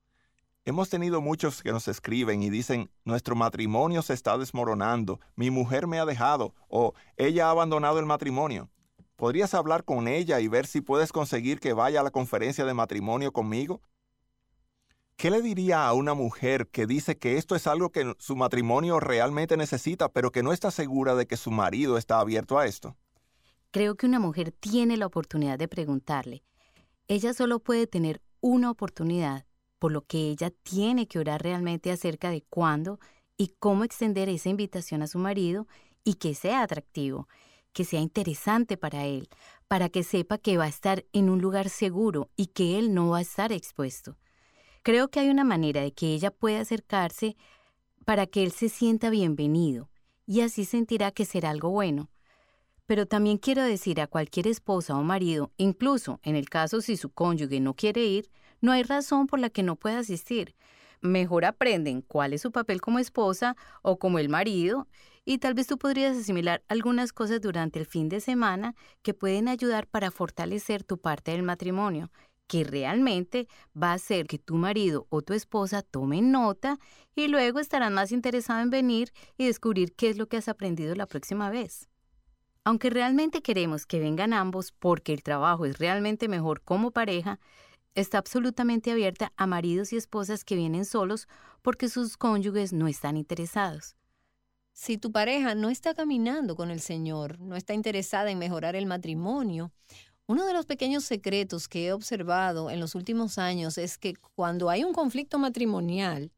Hemos tenido muchos que nos escriben y dicen, nuestro matrimonio se está desmoronando, mi mujer me ha dejado o ella ha abandonado el matrimonio. ¿Podrías hablar con ella y ver si puedes conseguir que vaya a la conferencia de matrimonio conmigo? ¿Qué le diría a una mujer que dice que esto es algo que su matrimonio realmente necesita, pero que no está segura de que su marido está abierto a esto? Creo que una mujer tiene la oportunidad de preguntarle. Ella solo puede tener una oportunidad, por lo que ella tiene que orar realmente acerca de cuándo y cómo extender esa invitación a su marido y que sea atractivo, que sea interesante para él, para que sepa que va a estar en un lugar seguro y que él no va a estar expuesto. Creo que hay una manera de que ella pueda acercarse para que él se sienta bienvenido y así sentirá que será algo bueno. Pero también quiero decir a cualquier esposa o marido, incluso en el caso si su cónyuge no quiere ir, no hay razón por la que no pueda asistir. Mejor aprenden cuál es su papel como esposa o como el marido y tal vez tú podrías asimilar algunas cosas durante el fin de semana que pueden ayudar para fortalecer tu parte del matrimonio que realmente va a hacer que tu marido o tu esposa tomen nota y luego estarán más interesados en venir y descubrir qué es lo que has aprendido la próxima vez. Aunque realmente queremos que vengan ambos porque el trabajo es realmente mejor como pareja, está absolutamente abierta a maridos y esposas que vienen solos porque sus cónyuges no están interesados. Si tu pareja no está caminando con el Señor, no está interesada en mejorar el matrimonio, uno de los pequeños secretos que he observado en los últimos años es que cuando hay un conflicto matrimonial,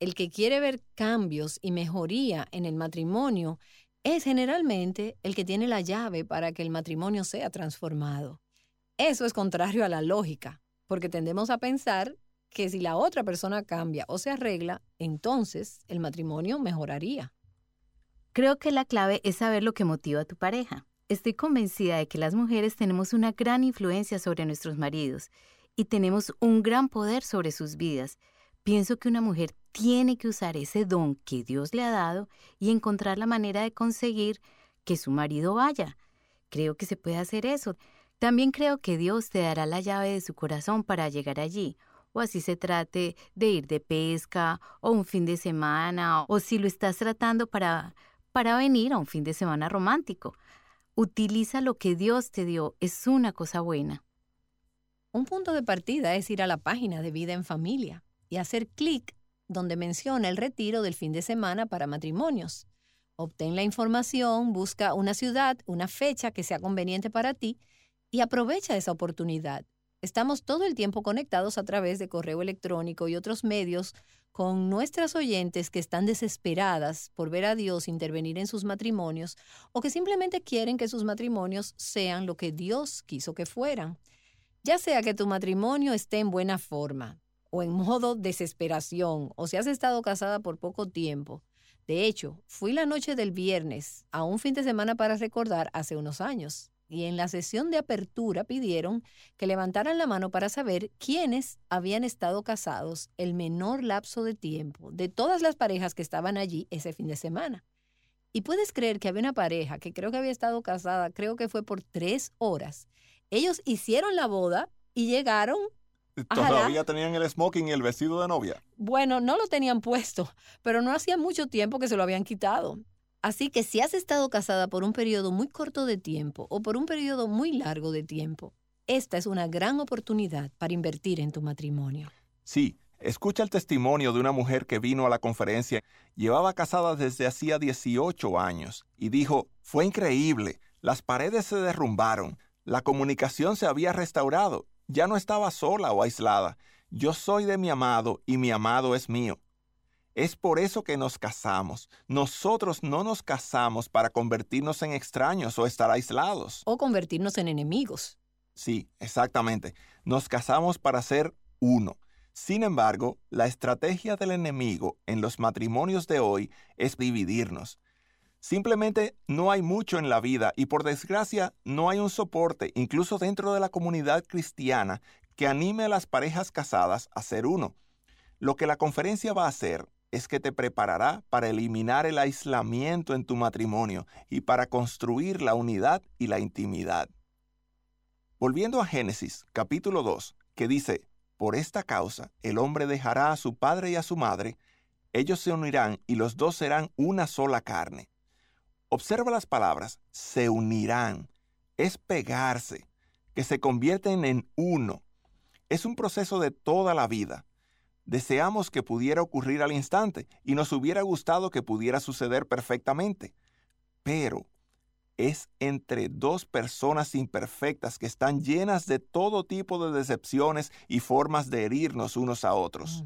el que quiere ver cambios y mejoría en el matrimonio es generalmente el que tiene la llave para que el matrimonio sea transformado. Eso es contrario a la lógica, porque tendemos a pensar que si la otra persona cambia o se arregla, entonces el matrimonio mejoraría. Creo que la clave es saber lo que motiva a tu pareja. Estoy convencida de que las mujeres tenemos una gran influencia sobre nuestros maridos y tenemos un gran poder sobre sus vidas. Pienso que una mujer tiene que usar ese don que Dios le ha dado y encontrar la manera de conseguir que su marido vaya. Creo que se puede hacer eso. También creo que Dios te dará la llave de su corazón para llegar allí, o así se trate de ir de pesca o un fin de semana, o si lo estás tratando para, para venir a un fin de semana romántico. Utiliza lo que Dios te dio, es una cosa buena. Un punto de partida es ir a la página de Vida en Familia y hacer clic donde menciona el retiro del fin de semana para matrimonios. Obtén la información, busca una ciudad, una fecha que sea conveniente para ti y aprovecha esa oportunidad. Estamos todo el tiempo conectados a través de correo electrónico y otros medios con nuestras oyentes que están desesperadas por ver a Dios intervenir en sus matrimonios o que simplemente quieren que sus matrimonios sean lo que Dios quiso que fueran. Ya sea que tu matrimonio esté en buena forma, o en modo desesperación, o si has estado casada por poco tiempo. De hecho, fui la noche del viernes a un fin de semana para recordar hace unos años, y en la sesión de apertura pidieron que levantaran la mano para saber quiénes habían estado casados el menor lapso de tiempo de todas las parejas que estaban allí ese fin de semana. Y puedes creer que había una pareja que creo que había estado casada, creo que fue por tres horas. Ellos hicieron la boda y llegaron Todavía tenían el smoking y el vestido de novia. Bueno, no lo tenían puesto, pero no hacía mucho tiempo que se lo habían quitado. Así que si has estado casada por un periodo muy corto de tiempo o por un periodo muy largo de tiempo, esta es una gran oportunidad para invertir en tu matrimonio. Sí, escucha el testimonio de una mujer que vino a la conferencia, llevaba casada desde hacía 18 años y dijo, fue increíble, las paredes se derrumbaron, la comunicación se había restaurado ya no estaba sola o aislada. Yo soy de mi amado y mi amado es mío. Es por eso que nos casamos. Nosotros no nos casamos para convertirnos en extraños o estar aislados. O convertirnos en enemigos. Sí, exactamente. Nos casamos para ser uno. Sin embargo, la estrategia del enemigo en los matrimonios de hoy es dividirnos. Simplemente no hay mucho en la vida y por desgracia no hay un soporte, incluso dentro de la comunidad cristiana, que anime a las parejas casadas a ser uno. Lo que la conferencia va a hacer es que te preparará para eliminar el aislamiento en tu matrimonio y para construir la unidad y la intimidad. Volviendo a Génesis capítulo 2, que dice, Por esta causa el hombre dejará a su padre y a su madre, ellos se unirán y los dos serán una sola carne. Observa las palabras, se unirán, es pegarse, que se convierten en uno. Es un proceso de toda la vida. Deseamos que pudiera ocurrir al instante y nos hubiera gustado que pudiera suceder perfectamente. Pero es entre dos personas imperfectas que están llenas de todo tipo de decepciones y formas de herirnos unos a otros.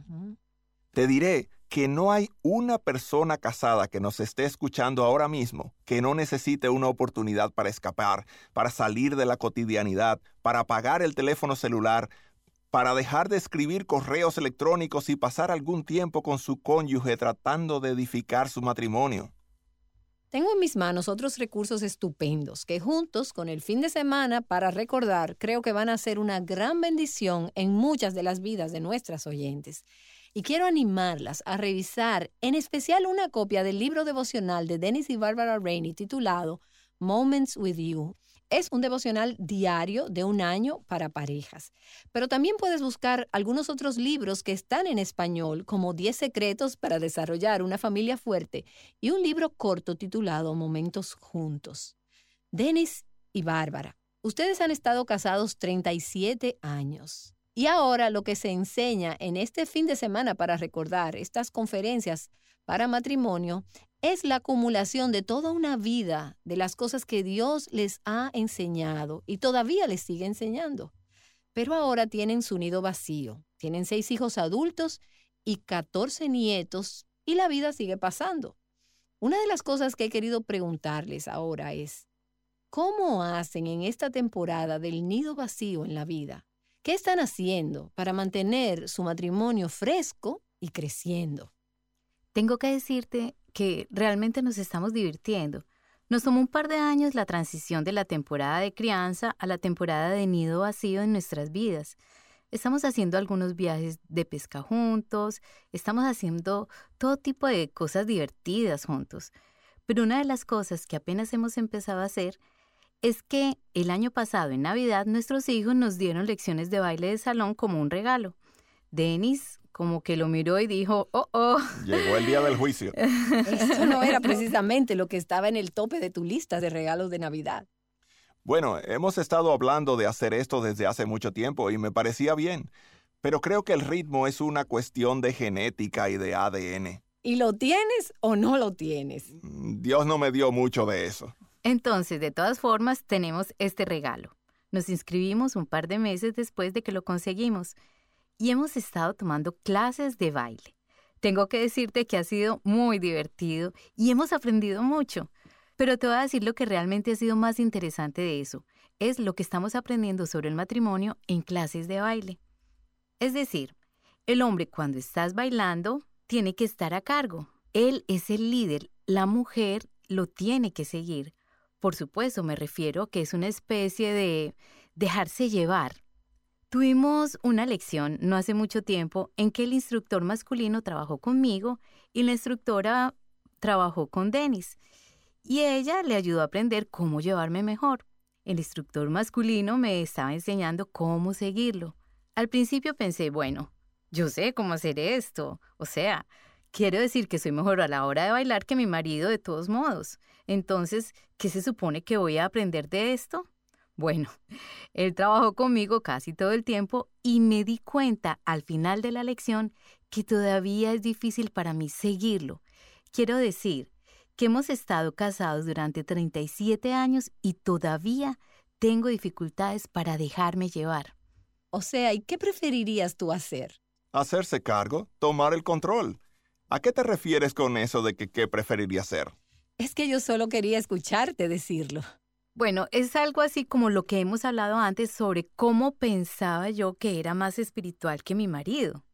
Te diré que no hay una persona casada que nos esté escuchando ahora mismo que no necesite una oportunidad para escapar, para salir de la cotidianidad, para apagar el teléfono celular, para dejar de escribir correos electrónicos y pasar algún tiempo con su cónyuge tratando de edificar su matrimonio. Tengo en mis manos otros recursos estupendos que juntos con el fin de semana para recordar creo que van a ser una gran bendición en muchas de las vidas de nuestras oyentes y quiero animarlas a revisar en especial una copia del libro devocional de Dennis y Barbara Rainey titulado Moments with You. Es un devocional diario de un año para parejas. Pero también puedes buscar algunos otros libros que están en español, como 10 secretos para desarrollar una familia fuerte y un libro corto titulado Momentos Juntos. Dennis y Bárbara, ustedes han estado casados 37 años. Y ahora lo que se enseña en este fin de semana para recordar estas conferencias para matrimonio es la acumulación de toda una vida de las cosas que Dios les ha enseñado y todavía les sigue enseñando. Pero ahora tienen su nido vacío, tienen seis hijos adultos y 14 nietos y la vida sigue pasando. Una de las cosas que he querido preguntarles ahora es, ¿cómo hacen en esta temporada del nido vacío en la vida? ¿Qué están haciendo para mantener su matrimonio fresco y creciendo? Tengo que decirte que realmente nos estamos divirtiendo. Nos tomó un par de años la transición de la temporada de crianza a la temporada de nido vacío en nuestras vidas. Estamos haciendo algunos viajes de pesca juntos, estamos haciendo todo tipo de cosas divertidas juntos. Pero una de las cosas que apenas hemos empezado a hacer es que el año pasado, en Navidad, nuestros hijos nos dieron lecciones de baile de salón como un regalo. Denis como que lo miró y dijo, oh, oh. Llegó el día del juicio. Eso no era precisamente lo que estaba en el tope de tu lista de regalos de Navidad. Bueno, hemos estado hablando de hacer esto desde hace mucho tiempo y me parecía bien, pero creo que el ritmo es una cuestión de genética y de ADN. ¿Y lo tienes o no lo tienes? Mm, Dios no me dio mucho de eso. Entonces, de todas formas, tenemos este regalo. Nos inscribimos un par de meses después de que lo conseguimos y hemos estado tomando clases de baile. Tengo que decirte que ha sido muy divertido y hemos aprendido mucho. Pero te voy a decir lo que realmente ha sido más interesante de eso. Es lo que estamos aprendiendo sobre el matrimonio en clases de baile. Es decir, el hombre cuando estás bailando tiene que estar a cargo. Él es el líder, la mujer lo tiene que seguir. Por supuesto, me refiero que es una especie de dejarse llevar. Tuvimos una lección no hace mucho tiempo en que el instructor masculino trabajó conmigo y la instructora trabajó con Dennis. Y ella le ayudó a aprender cómo llevarme mejor. El instructor masculino me estaba enseñando cómo seguirlo. Al principio pensé, bueno, yo sé cómo hacer esto. O sea, quiero decir que soy mejor a la hora de bailar que mi marido de todos modos. Entonces, ¿qué se supone que voy a aprender de esto? Bueno, él trabajó conmigo casi todo el tiempo y me di cuenta al final de la lección que todavía es difícil para mí seguirlo. Quiero decir que hemos estado casados durante 37 años y todavía tengo dificultades para dejarme llevar. O sea, ¿y qué preferirías tú hacer? Hacerse cargo, tomar el control. ¿A qué te refieres con eso de que qué preferiría hacer? Es que yo solo quería escucharte decirlo. Bueno, es algo así como lo que hemos hablado antes sobre cómo pensaba yo que era más espiritual que mi marido.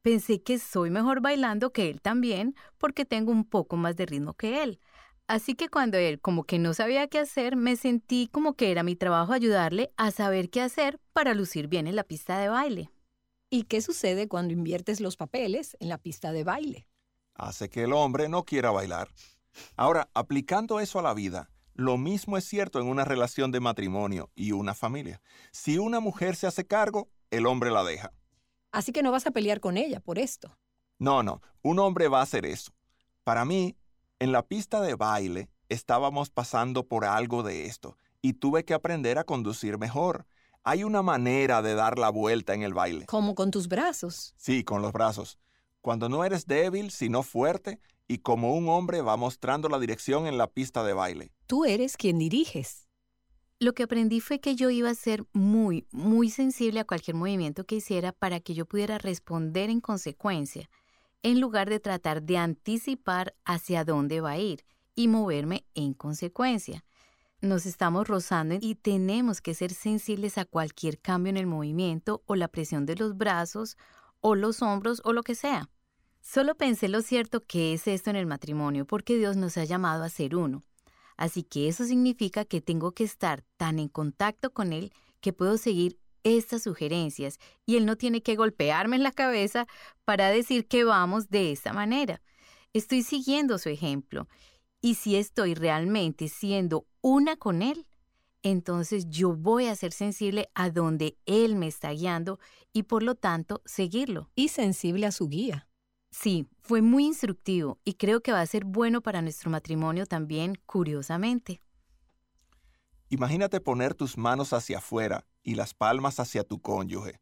Pensé que soy mejor bailando que él también porque tengo un poco más de ritmo que él. Así que cuando él como que no sabía qué hacer, me sentí como que era mi trabajo ayudarle a saber qué hacer para lucir bien en la pista de baile. ¿Y qué sucede cuando inviertes los papeles en la pista de baile? Hace que el hombre no quiera bailar. Ahora, aplicando eso a la vida, lo mismo es cierto en una relación de matrimonio y una familia. Si una mujer se hace cargo, el hombre la deja. Así que no vas a pelear con ella por esto. No, no, un hombre va a hacer eso. Para mí, en la pista de baile estábamos pasando por algo de esto y tuve que aprender a conducir mejor. Hay una manera de dar la vuelta en el baile. Como con tus brazos. Sí, con los brazos. Cuando no eres débil, sino fuerte, y como un hombre va mostrando la dirección en la pista de baile. Tú eres quien diriges. Lo que aprendí fue que yo iba a ser muy, muy sensible a cualquier movimiento que hiciera para que yo pudiera responder en consecuencia, en lugar de tratar de anticipar hacia dónde va a ir y moverme en consecuencia. Nos estamos rozando y tenemos que ser sensibles a cualquier cambio en el movimiento o la presión de los brazos o los hombros o lo que sea. Solo pensé lo cierto que es esto en el matrimonio porque Dios nos ha llamado a ser uno. Así que eso significa que tengo que estar tan en contacto con Él que puedo seguir estas sugerencias y Él no tiene que golpearme en la cabeza para decir que vamos de esta manera. Estoy siguiendo su ejemplo y si estoy realmente siendo una con Él, entonces yo voy a ser sensible a donde Él me está guiando y por lo tanto seguirlo. Y sensible a su guía. Sí, fue muy instructivo y creo que va a ser bueno para nuestro matrimonio también, curiosamente. Imagínate poner tus manos hacia afuera y las palmas hacia tu cónyuge.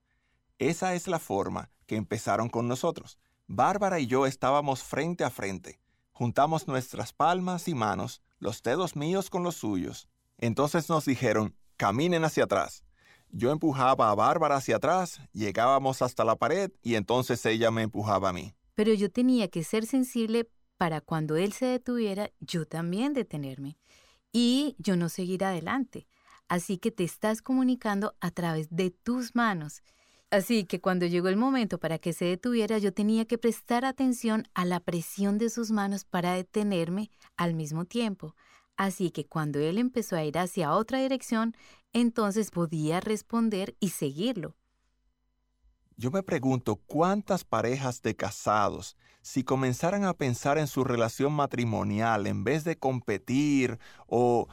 Esa es la forma que empezaron con nosotros. Bárbara y yo estábamos frente a frente. Juntamos nuestras palmas y manos, los dedos míos con los suyos. Entonces nos dijeron, caminen hacia atrás. Yo empujaba a Bárbara hacia atrás, llegábamos hasta la pared y entonces ella me empujaba a mí. Pero yo tenía que ser sensible para cuando él se detuviera, yo también detenerme. Y yo no seguir adelante. Así que te estás comunicando a través de tus manos. Así que cuando llegó el momento para que se detuviera, yo tenía que prestar atención a la presión de sus manos para detenerme al mismo tiempo. Así que cuando él empezó a ir hacia otra dirección, entonces podía responder y seguirlo. Yo me pregunto cuántas parejas de casados, si comenzaran a pensar en su relación matrimonial en vez de competir o,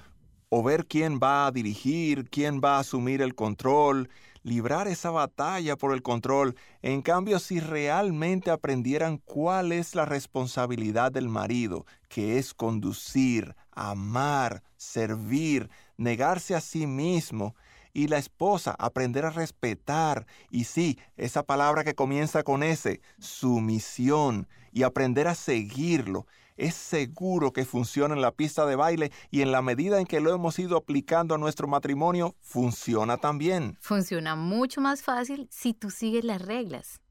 o ver quién va a dirigir, quién va a asumir el control, librar esa batalla por el control. En cambio, si realmente aprendieran cuál es la responsabilidad del marido, que es conducir, amar, servir, negarse a sí mismo, y la esposa aprender a respetar, y sí, esa palabra que comienza con ese, sumisión, y aprender a seguirlo, es seguro que funciona en la pista de baile y en la medida en que lo hemos ido aplicando a nuestro matrimonio, funciona también. Funciona mucho más fácil si tú sigues las reglas.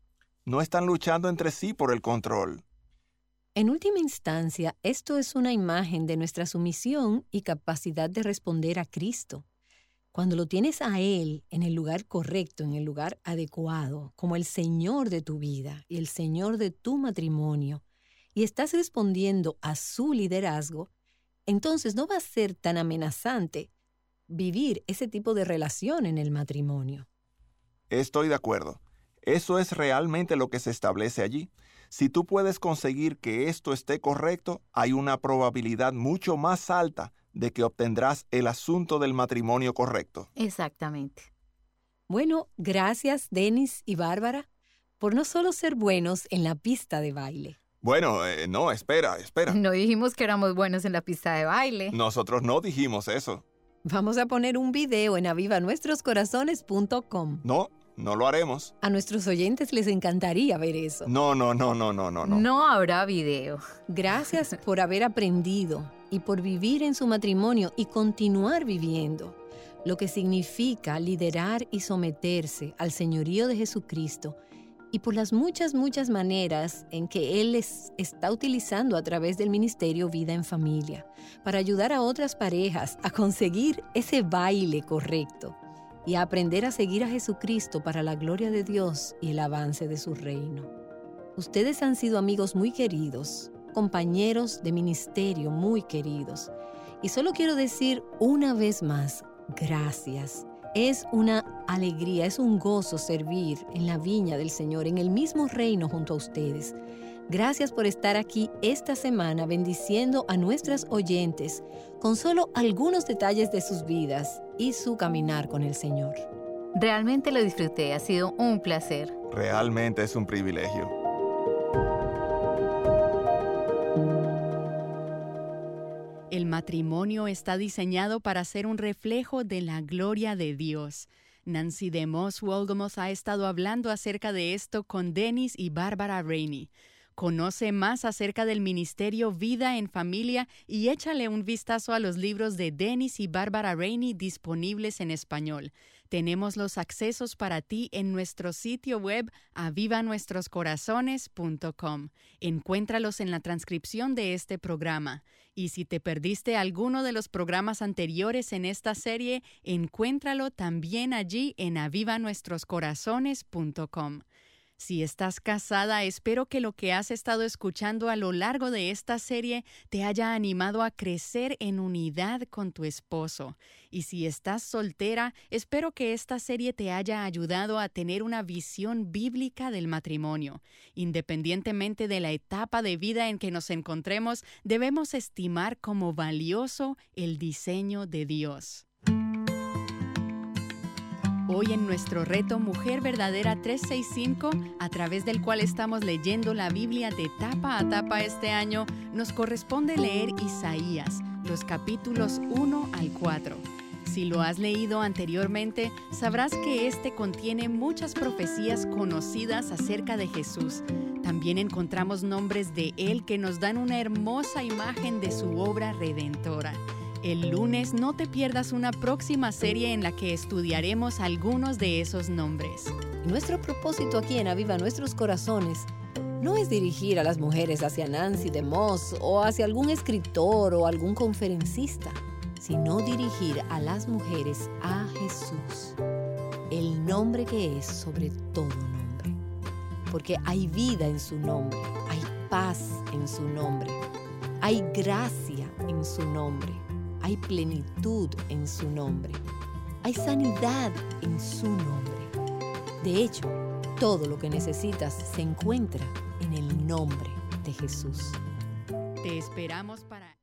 No están luchando entre sí por el control. En última instancia, esto es una imagen de nuestra sumisión y capacidad de responder a Cristo. Cuando lo tienes a Él en el lugar correcto, en el lugar adecuado, como el Señor de tu vida y el Señor de tu matrimonio, y estás respondiendo a su liderazgo, entonces no va a ser tan amenazante vivir ese tipo de relación en el matrimonio. Estoy de acuerdo. Eso es realmente lo que se establece allí. Si tú puedes conseguir que esto esté correcto, hay una probabilidad mucho más alta de que obtendrás el asunto del matrimonio correcto. Exactamente. Bueno, gracias Denis y Bárbara por no solo ser buenos en la pista de baile, bueno, eh, no, espera, espera. No dijimos que éramos buenos en la pista de baile. Nosotros no dijimos eso. Vamos a poner un video en avivanuestroscorazones.com. No, no lo haremos. A nuestros oyentes les encantaría ver eso. No, no, no, no, no, no. No habrá video. Gracias por haber aprendido y por vivir en su matrimonio y continuar viviendo, lo que significa liderar y someterse al señorío de Jesucristo y por las muchas, muchas maneras en que Él les está utilizando a través del ministerio Vida en Familia para ayudar a otras parejas a conseguir ese baile correcto y aprender a seguir a Jesucristo para la gloria de Dios y el avance de su reino. Ustedes han sido amigos muy queridos, compañeros de ministerio muy queridos. Y solo quiero decir una vez más, gracias es una alegría, es un gozo servir en la viña del Señor, en el mismo reino junto a ustedes. Gracias por estar aquí esta semana bendiciendo a nuestras oyentes con solo algunos detalles de sus vidas y su caminar con el Señor. Realmente lo disfruté, ha sido un placer. Realmente es un privilegio. El matrimonio está diseñado para ser un reflejo de la gloria de Dios. Nancy DeMoss Wolgamoth ha estado hablando acerca de esto con Dennis y Barbara Rainey. Conoce más acerca del ministerio Vida en Familia y échale un vistazo a los libros de Dennis y Barbara Rainey disponibles en español. Tenemos los accesos para ti en nuestro sitio web avivanuestroscorazones.com. Encuéntralos en la transcripción de este programa. Y si te perdiste alguno de los programas anteriores en esta serie, encuéntralo también allí en avivanuestroscorazones.com. Si estás casada, espero que lo que has estado escuchando a lo largo de esta serie te haya animado a crecer en unidad con tu esposo. Y si estás soltera, espero que esta serie te haya ayudado a tener una visión bíblica del matrimonio. Independientemente de la etapa de vida en que nos encontremos, debemos estimar como valioso el diseño de Dios. Hoy en nuestro reto Mujer Verdadera 365, a través del cual estamos leyendo la Biblia de tapa a tapa este año, nos corresponde leer Isaías, los capítulos 1 al 4. Si lo has leído anteriormente, sabrás que este contiene muchas profecías conocidas acerca de Jesús. También encontramos nombres de Él que nos dan una hermosa imagen de su obra redentora. El lunes no te pierdas una próxima serie en la que estudiaremos algunos de esos nombres. Nuestro propósito aquí en Aviva Nuestros Corazones no es dirigir a las mujeres hacia Nancy de Moss o hacia algún escritor o algún conferencista, sino dirigir a las mujeres a Jesús, el nombre que es sobre todo nombre. Porque hay vida en su nombre, hay paz en su nombre, hay gracia en su nombre hay plenitud en su nombre. Hay sanidad en su nombre. De hecho, todo lo que necesitas se encuentra en el nombre de Jesús. Te esperamos para...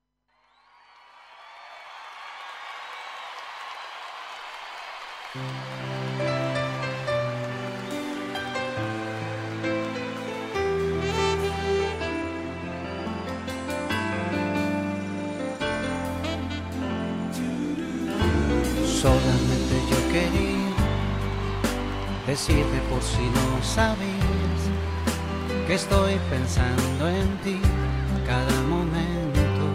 decirte por si no sabías que estoy pensando en ti cada momento.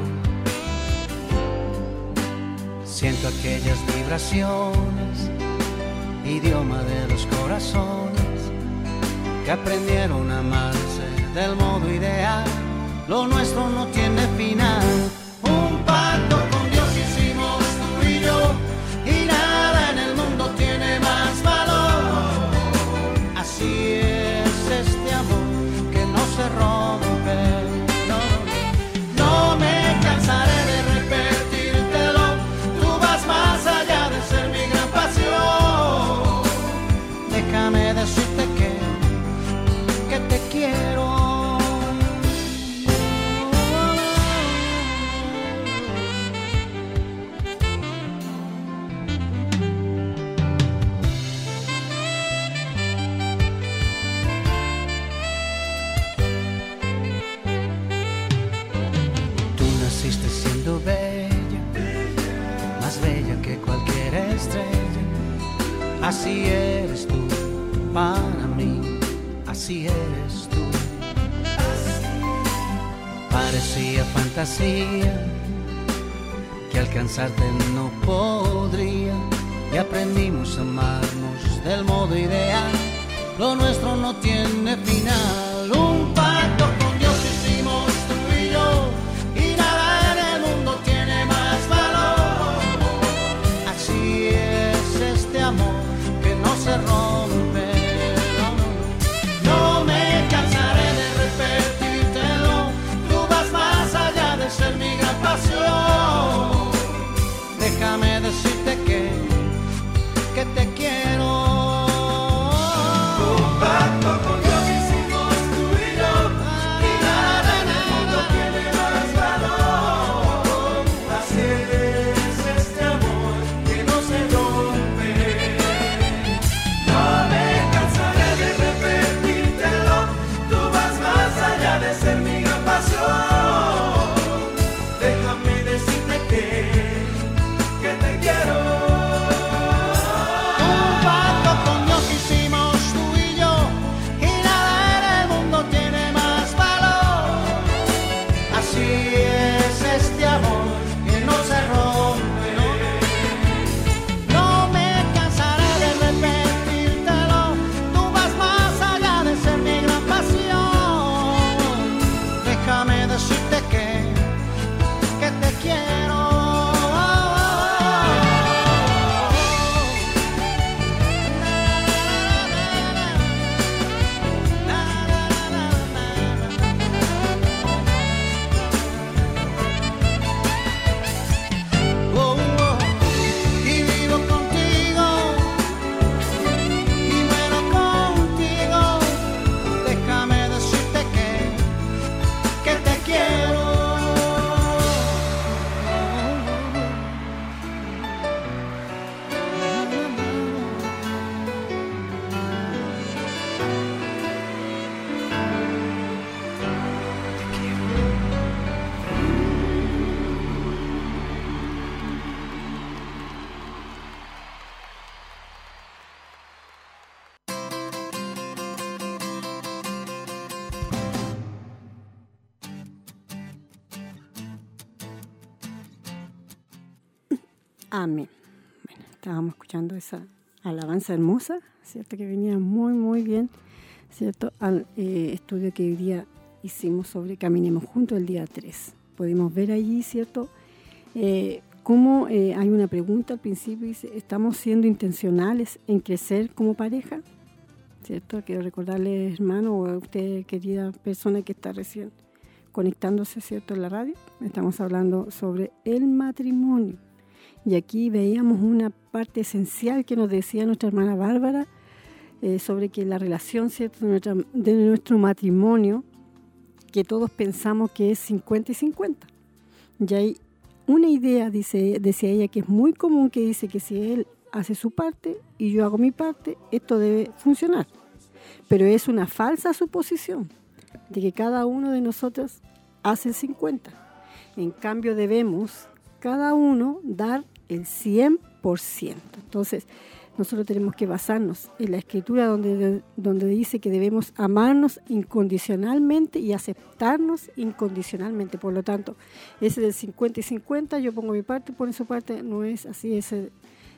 Siento aquellas vibraciones, idioma de los corazones que aprendieron a amarse del modo ideal. Lo nuestro no tiene final. Que así eres tú. Parecía fantasía que alcanzarte no podría y aprendimos a amarnos del modo ideal. Lo nuestro no tiene final, esa alabanza hermosa, ¿cierto? Que venía muy, muy bien, ¿cierto? Al eh, estudio que hoy día hicimos sobre Caminemos Juntos el día 3. Podemos ver allí, ¿cierto? Eh, cómo eh, hay una pregunta al principio, dice, ¿estamos siendo intencionales en crecer como pareja? ¿Cierto? Quiero recordarle, hermano, o a usted, querida persona que está recién conectándose, ¿cierto?, en la radio. Estamos hablando sobre el matrimonio. Y aquí veíamos una parte esencial que nos decía nuestra hermana Bárbara eh, sobre que la relación, ¿cierto?, de nuestro matrimonio, que todos pensamos que es 50 y 50. Y hay una idea, dice, decía ella, que es muy común, que dice que si él hace su parte y yo hago mi parte, esto debe funcionar. Pero es una falsa suposición de que cada uno de nosotros hace 50. En cambio debemos cada uno dar el 100%. Entonces, nosotros tenemos que basarnos en la escritura donde, donde dice que debemos amarnos incondicionalmente y aceptarnos incondicionalmente. Por lo tanto, ese del 50 y 50, yo pongo mi parte, pone su parte, no es así, ese,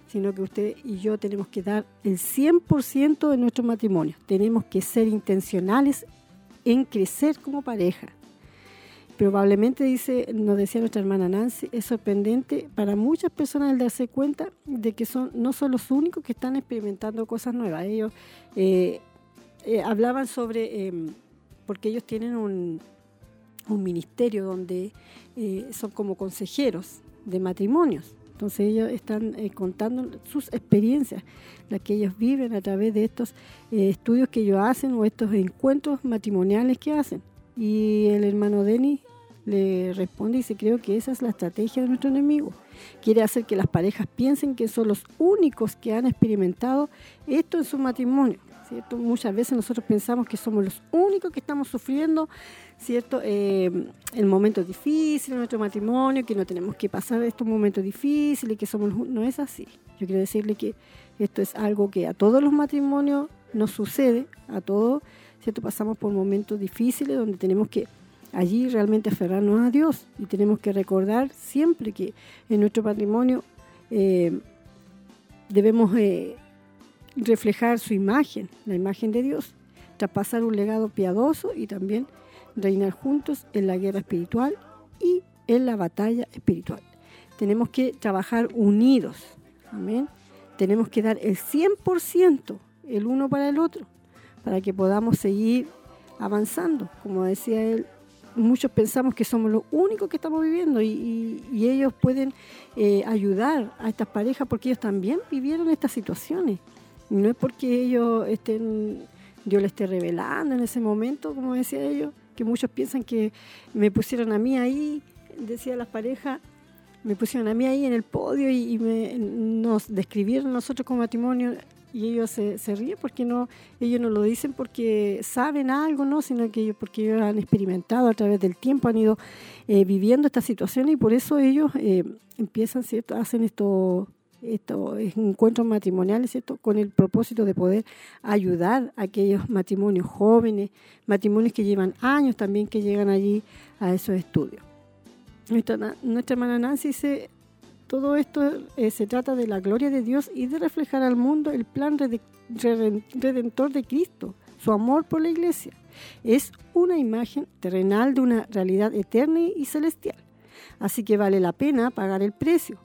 sino que usted y yo tenemos que dar el 100% de nuestro matrimonio. Tenemos que ser intencionales en crecer como pareja. Probablemente, dice, nos decía nuestra hermana Nancy, es sorprendente para muchas personas el darse cuenta de que son no son los únicos que están experimentando cosas nuevas. Ellos eh, eh, hablaban sobre, em, porque ellos tienen un, ministerio donde eh, son como consejeros de matrimonios. Entonces ellos están contando sus experiencias, las que ellos viven a través de estos estudios que ellos hacen o estos encuentros matrimoniales que hacen. Y el hermano Denis le responde y dice, creo que esa es la estrategia de nuestro enemigo. Quiere hacer que las parejas piensen que son los únicos que han experimentado esto en su matrimonio. ¿cierto? Muchas veces nosotros pensamos que somos los únicos que estamos sufriendo ¿cierto? Eh, el momento difícil en nuestro matrimonio, que no tenemos que pasar estos momentos difíciles, que somos no es así. Yo quiero decirle que esto es algo que a todos los matrimonios nos sucede, a todos ¿cierto? Pasamos por momentos difíciles donde tenemos que allí realmente aferrarnos a Dios y tenemos que recordar siempre que en nuestro patrimonio eh, debemos eh, reflejar su imagen, la imagen de Dios, traspasar un legado piadoso y también reinar juntos en la guerra espiritual y en la batalla espiritual. Tenemos que trabajar unidos, amén. Tenemos que dar el 100% el uno para el otro para que podamos seguir avanzando. Como decía él, muchos pensamos que somos los únicos que estamos viviendo y, ellos pueden eh, ayudar a estas parejas porque ellos también vivieron estas situaciones. No es porque ellos estén, Dios les esté revelando en ese momento, como decía ellos, que muchos piensan que me pusieron a mí ahí, decía las parejas, me pusieron a mí ahí en el podio y, me, nos describieron nosotros como matrimonio y ellos se, se, ríen porque no, ellos no lo dicen porque saben algo, no, sino que ellos porque ellos han experimentado a través del tiempo, han ido eh, viviendo estas situaciones y por eso ellos eh, empiezan, ¿cierto? hacen estos esto, encuentros matrimoniales, ¿cierto? con el propósito de poder ayudar a aquellos matrimonios jóvenes, matrimonios que llevan años también que llegan allí a esos estudios. Nuestra, nuestra hermana Nancy se todo esto eh, se trata de la gloria de Dios y de reflejar al mundo el plan redentor de Cristo, su amor por la iglesia. Es una imagen terrenal de una realidad eterna y celestial. Así que vale la pena pagar el precio,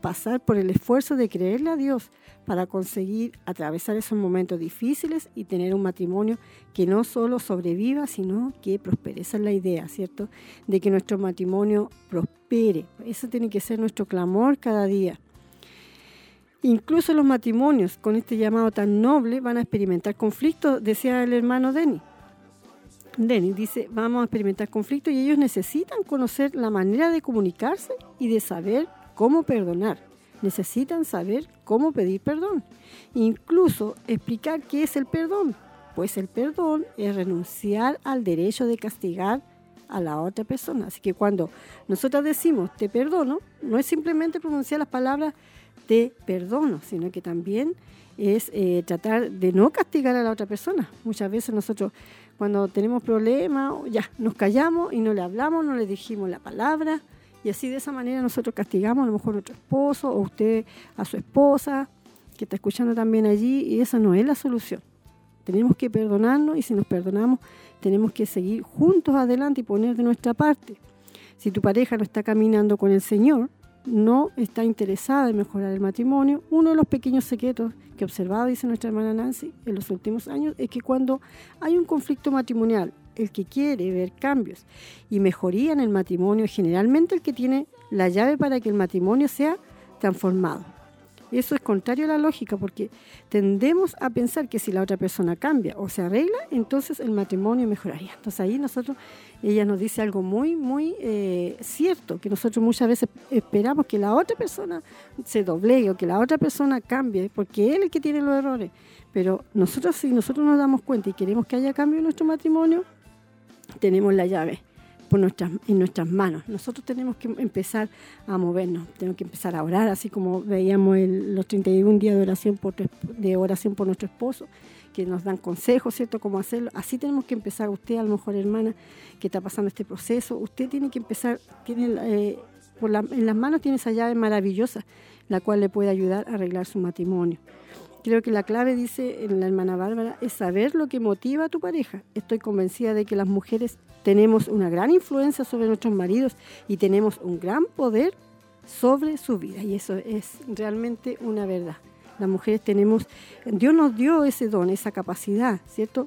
pasar por el esfuerzo de creerle a Dios para conseguir atravesar esos momentos difíciles y tener un matrimonio que no solo sobreviva, sino que prospere. Esa es la idea, ¿cierto? De que nuestro matrimonio prospere. Eso tiene que ser nuestro clamor cada día. Incluso los matrimonios con este llamado tan noble van a experimentar conflictos, decía el hermano Denny. Denny dice, vamos a experimentar conflictos y ellos necesitan conocer la manera de comunicarse y de saber cómo perdonar necesitan saber cómo pedir perdón. Incluso explicar qué es el perdón, pues el perdón es renunciar al derecho de castigar a la otra persona. Así que cuando nosotros decimos te perdono, no es simplemente pronunciar las palabras te perdono, sino que también es eh, tratar de no castigar a la otra persona. Muchas veces nosotros cuando tenemos problemas, ya nos callamos y no le hablamos, no le dijimos la palabra Y así de esa manera nosotros castigamos a lo mejor a otro esposo o usted a su esposa, que está escuchando también allí, y esa no es la solución. Tenemos que perdonarnos y si nos perdonamos tenemos que seguir juntos adelante y poner de nuestra parte. Si tu pareja no está caminando con el Señor, no está interesada en mejorar el matrimonio, uno de los pequeños secretos que he observado, dice nuestra hermana Nancy, en los últimos años, es que cuando hay un conflicto matrimonial, el que quiere ver cambios y mejoría en el matrimonio generalmente el que tiene la llave para que el matrimonio sea transformado. Eso es contrario a la lógica porque tendemos a pensar que si la otra persona cambia o se arregla, entonces el matrimonio mejoraría. Entonces ahí nosotros, ella nos dice algo muy, muy eh, cierto, que nosotros muchas veces esperamos que la otra persona se doblegue o que la otra persona cambie, porque él es el que tiene los errores. Pero nosotros si nosotros nos damos cuenta y queremos que haya cambio en nuestro matrimonio, tenemos la llave en nuestras manos. Nosotros tenemos que empezar a movernos, tenemos que empezar a orar, así como veíamos los 31 días de oración, por, de oración por nuestro esposo, que nos dan consejos, ¿cierto?, cómo hacerlo. Así tenemos que empezar, usted a lo mejor hermana que está pasando este proceso, usted tiene que empezar, tiene eh, por en las manos tiene esa llave maravillosa, la cual le puede ayudar a arreglar su matrimonio. Creo que la clave, dice en la hermana Bárbara, es saber lo que motiva a tu pareja. Estoy convencida de que las mujeres tenemos una gran influencia sobre nuestros maridos y tenemos un gran poder sobre su vida. Y eso es realmente una verdad. Las mujeres tenemos, Dios nos dio ese don, esa capacidad, ¿cierto?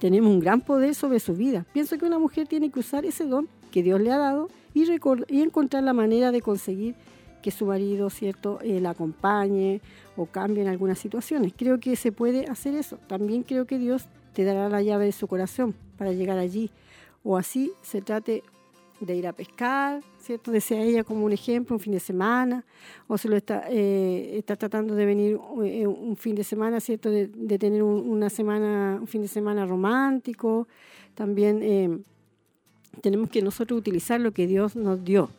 Tenemos un gran poder sobre su vida. Pienso que una mujer tiene que usar ese don que Dios le ha dado y, y encontrar la manera de conseguir que su marido, ¿cierto?, eh, la acompañe o cambie en algunas situaciones. Creo que se puede hacer eso. También creo que Dios te dará la llave de su corazón para llegar allí. O así se trate de ir a pescar, ¿cierto? Desea ella como un ejemplo, un fin de semana, o se lo está, eh, está tratando de venir eh, un fin de semana, ¿cierto? De, tener una semana, un fin de semana romántico. También tenemos que nosotros utilizar lo que Dios nos dio.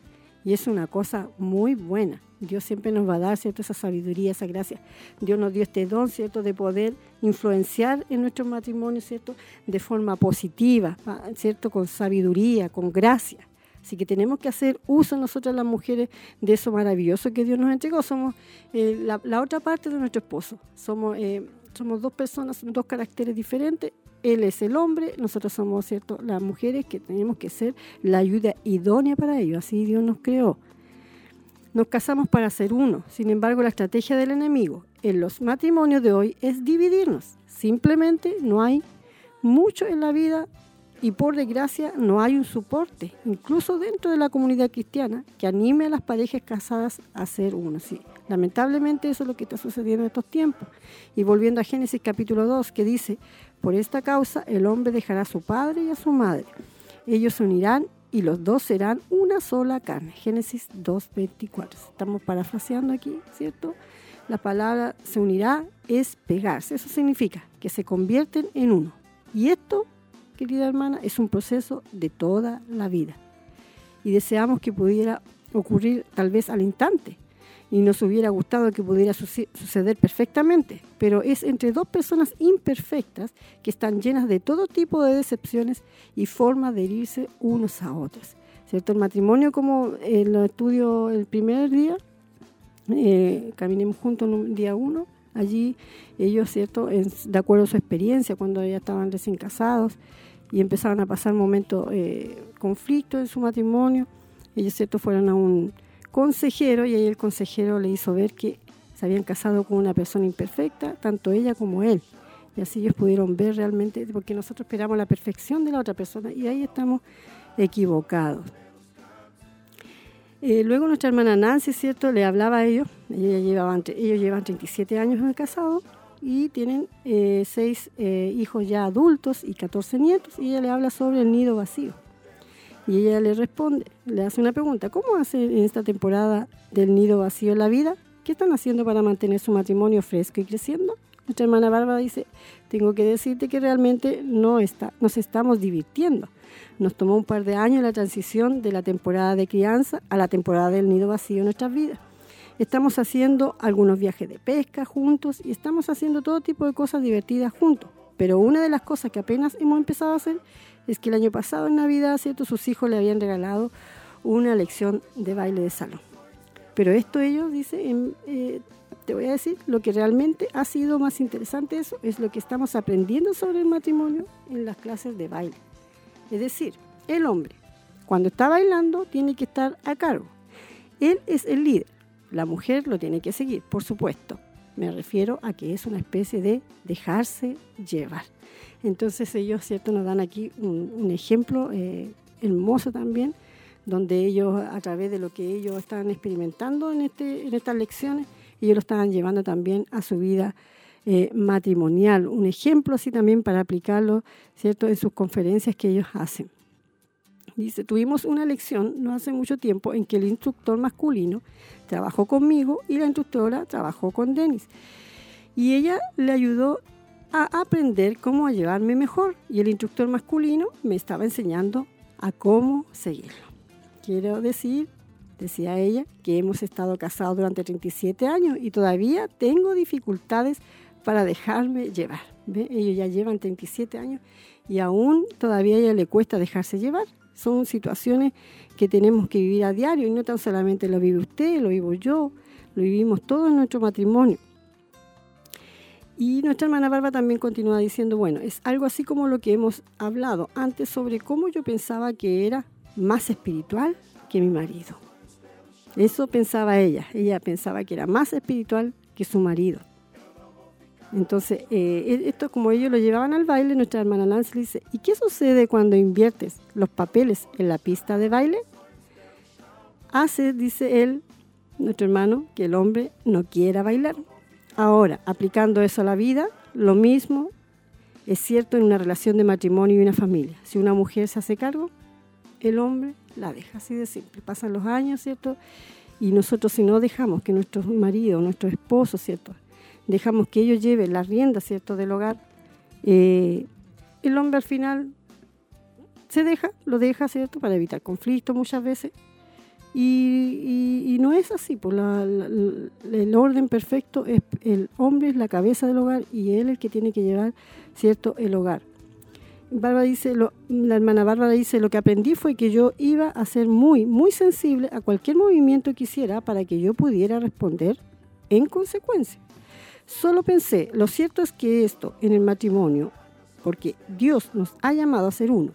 Y es una cosa muy buena. Dios siempre nos va a dar, ¿cierto? Esa sabiduría, esa gracia. Dios nos dio este don, ¿cierto? De poder influenciar en nuestro matrimonio, ¿cierto? De forma positiva, ¿cierto? Con sabiduría, con gracia. Así que tenemos que hacer uso nosotras las mujeres de eso maravilloso que Dios nos entregó. Somos eh, la, otra parte de nuestro esposo. Somos, eh, somos dos personas, dos caracteres diferentes él es el hombre, nosotros somos cierto las mujeres que tenemos que ser la ayuda idónea para ello. Así Dios nos creó. Nos casamos para ser uno. Sin embargo, la estrategia del enemigo en los matrimonios de hoy es dividirnos. Simplemente no hay mucho en la vida y por desgracia no hay un soporte, incluso dentro de la comunidad cristiana, que anime a las parejas casadas a ser uno. Sí, lamentablemente eso es lo que está sucediendo en estos tiempos. Y volviendo a Génesis capítulo 2, que dice, por esta causa el hombre dejará a su padre y a su madre. Ellos se unirán y los dos serán una sola carne. Génesis 2.24. Estamos parafraseando aquí, ¿cierto? La palabra se unirá es pegarse. Eso significa que se convierten en uno. Y esto, querida hermana, es un proceso de toda la vida. Y deseamos que pudiera ocurrir tal vez al instante, y nos hubiera gustado que pudiera suceder perfectamente, pero es entre dos personas imperfectas que están llenas de todo tipo de decepciones y formas de herirse unos a otros. ¿Cierto? El matrimonio, como en lo estudio el primer día, eh, caminemos juntos un día uno, allí ellos, ¿cierto? de acuerdo a su experiencia, cuando ya estaban recién casados y empezaron a pasar momentos, eh, conflictos en su matrimonio, ellos, ¿cierto? Fueron a un consejero y ahí el consejero le hizo ver que se habían casado con una persona imperfecta, tanto ella como él. Y así ellos pudieron ver realmente, porque nosotros esperamos la perfección de la otra persona y ahí estamos equivocados. Eh, luego nuestra hermana Nancy, ¿cierto? Le hablaba a ellos, ella llevaba, ellos llevan 37 años de casado y tienen eh, seis eh, hijos ya adultos y 14 nietos y ella le habla sobre el nido vacío. Y ella le responde, le hace una pregunta, ¿cómo hace en esta temporada del nido vacío la vida? ¿Qué están haciendo para mantener su matrimonio fresco y creciendo? Nuestra hermana Bárbara dice, tengo que decirte que realmente no está, nos estamos divirtiendo. Nos tomó un par de años la transición de la temporada de crianza a la temporada del nido vacío en nuestras vidas. Estamos haciendo algunos viajes de pesca juntos y estamos haciendo todo tipo de cosas divertidas juntos. Pero una de las cosas que apenas hemos empezado a hacer es que el año pasado en Navidad, ¿cierto? Sus hijos le habían regalado una lección de baile de salón. Pero esto ellos, dice, eh, te voy a decir, lo que realmente ha sido más interesante eso es lo que estamos aprendiendo sobre el matrimonio en las clases de baile. Es decir, el hombre, cuando está bailando, tiene que estar a cargo. Él es el líder. La mujer lo tiene que seguir, por supuesto. Me refiero a que es una especie de dejarse llevar. Entonces ellos, ¿cierto?, nos dan aquí un, ejemplo eh, hermoso también, donde ellos, a través de lo que ellos están experimentando en, este, en estas lecciones, ellos lo estaban llevando también a su vida eh, matrimonial. Un ejemplo así también para aplicarlo, ¿cierto?, en sus conferencias que ellos hacen. Dice, tuvimos una lección no hace mucho tiempo en que el instructor masculino trabajó conmigo y la instructora trabajó con Denis. Y ella le ayudó a aprender cómo llevarme mejor y el instructor masculino me estaba enseñando a cómo seguirlo. Quiero decir, decía ella, que hemos estado casados durante 37 años y todavía tengo dificultades para dejarme llevar. Ellos ya llevan 37 años y aún todavía a ella le cuesta dejarse llevar. Son situaciones que tenemos que vivir a diario y no tan solamente lo vive usted, lo vivo yo, lo vivimos todos en nuestro matrimonio. Y nuestra hermana Barba también continúa diciendo, bueno, es algo así como lo que hemos hablado antes sobre cómo yo pensaba que era más espiritual que mi marido. Eso pensaba ella, ella pensaba que era más espiritual que su marido. Entonces, eh, e, esto como ellos lo llevaban al baile, nuestra hermana Nancy le dice, ¿y qué sucede cuando inviertes los papeles en la pista de baile? Hace, dice él, nuestro hermano, que el hombre no quiera bailar. Ahora, aplicando eso a la vida, lo mismo es cierto en una relación de matrimonio y una familia. Si una mujer se hace cargo, el hombre la deja, así de simple. Pasan los años, ¿cierto? Y nosotros si no dejamos que nuestro marido, nuestro esposo, ¿cierto? Dejamos que ellos lleven las riendas, ¿cierto?, del hogar, eh, el hombre al final se deja, lo deja, ¿cierto?, para evitar conflictos muchas veces, y, no es así, pues el orden perfecto es el hombre es la cabeza del hogar y él es el que tiene que llevar cierto el hogar. Bárbara dice, la hermana Bárbara dice, lo que aprendí fue que yo iba a ser muy, muy sensible a cualquier movimiento que hiciera para que yo pudiera responder en consecuencia. Solo pensé, lo cierto es que esto en el matrimonio, porque Dios nos ha llamado a ser uno,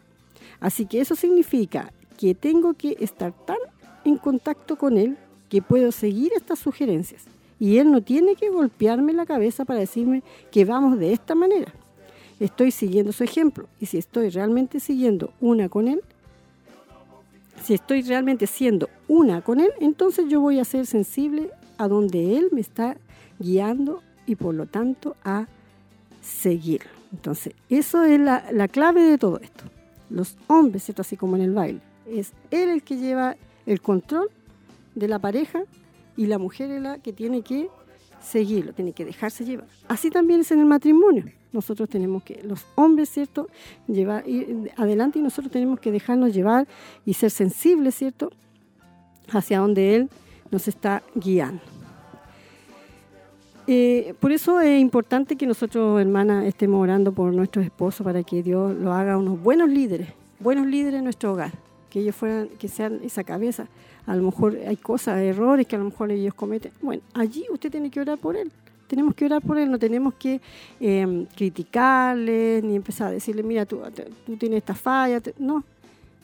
así que eso significa que tengo que estar tan en contacto con él que puedo seguir estas sugerencias. Y él no tiene que golpearme la cabeza para decirme que vamos de esta manera. Estoy siguiendo su ejemplo. Y si estoy realmente siguiendo una con él, si estoy realmente siendo una con él, entonces yo voy a ser sensible a donde él me está guiando y por lo tanto a seguirlo. Entonces, eso es la, la clave de todo esto. Los hombres, ¿cierto? así como en el baile, es él el que lleva el control de la pareja y la mujer es la que tiene que seguirlo, tiene que dejarse llevar. Así también es en el matrimonio. Nosotros tenemos que, los hombres, ¿cierto?, llevar ir adelante y nosotros tenemos que dejarnos llevar y ser sensibles, ¿cierto?, hacia donde Él nos está guiando. Eh, por eso es importante que nosotros, hermanas, estemos orando por nuestros esposos para que Dios lo haga unos buenos líderes, buenos líderes en nuestro hogar que ellos fueran, que sean esa cabeza. A lo mejor hay cosas, errores que a lo mejor ellos cometen. Bueno, allí usted tiene que orar por él. Tenemos que orar por él, no tenemos que eh, criticarle ni empezar a decirle, mira, tú, tú tienes esta falla. No,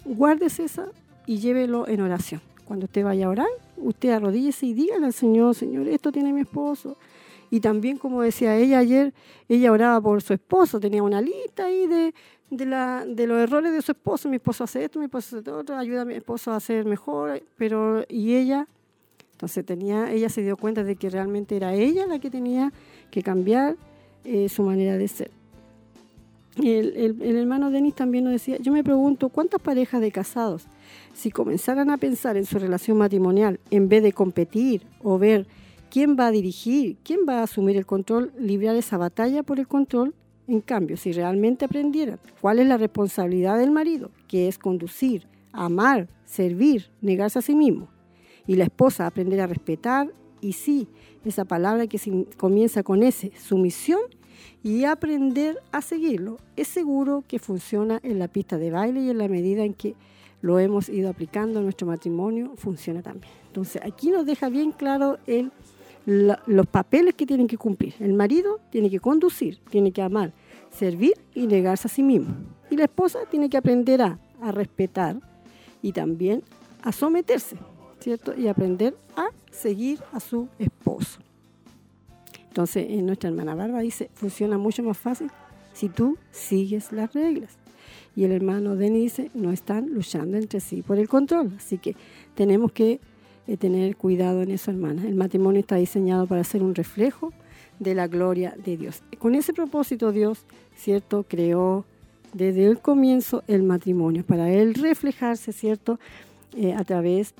guárdese esa y llévelo en oración. Cuando usted vaya a orar, usted arrodíllese y dígale al Señor, Señor, esto tiene mi esposo. Y también, como decía ella ayer, ella oraba por su esposo, tenía una lista ahí de, de, la, de los errores de su esposo. Mi esposo hace esto, mi esposo hace otro, ayuda a mi esposo a hacer mejor, pero y ella, entonces tenía, ella se dio cuenta de que realmente era ella la que tenía que cambiar eh, su manera de ser. El, el, el, hermano Denis también nos decía, yo me pregunto, ¿cuántas parejas de casados, si comenzaran a pensar en su relación matrimonial, en vez de competir o ver quién va a dirigir, quién va a asumir el control, librar esa batalla por el control, en cambio, si realmente aprendieran cuál es la responsabilidad del marido, que es conducir, amar, servir, negarse a sí mismo, y la esposa aprender a respetar, y sí, esa palabra que comienza con ese, sumisión, y aprender a seguirlo, es seguro que funciona en la pista de baile y en la medida en que lo hemos ido aplicando en nuestro matrimonio, funciona también. Entonces, aquí nos deja bien claro el, los papeles que tienen que cumplir. El marido tiene que conducir, tiene que amar, servir y negarse a sí mismo. Y la esposa tiene que aprender a, respetar y también a someterse, ¿cierto? Y aprender a seguir a su esposo. Entonces, en nuestra hermana Barba dice, funciona mucho más fácil si tú sigues las reglas. Y el hermano Denis dice, no están luchando entre sí por el control. Así que tenemos que eh, tener cuidado en eso, hermana. El matrimonio está diseñado para ser un reflejo de la gloria de Dios. Con ese propósito Dios, ¿cierto?, creó desde el comienzo el matrimonio, para él reflejarse, ¿cierto?, eh, a través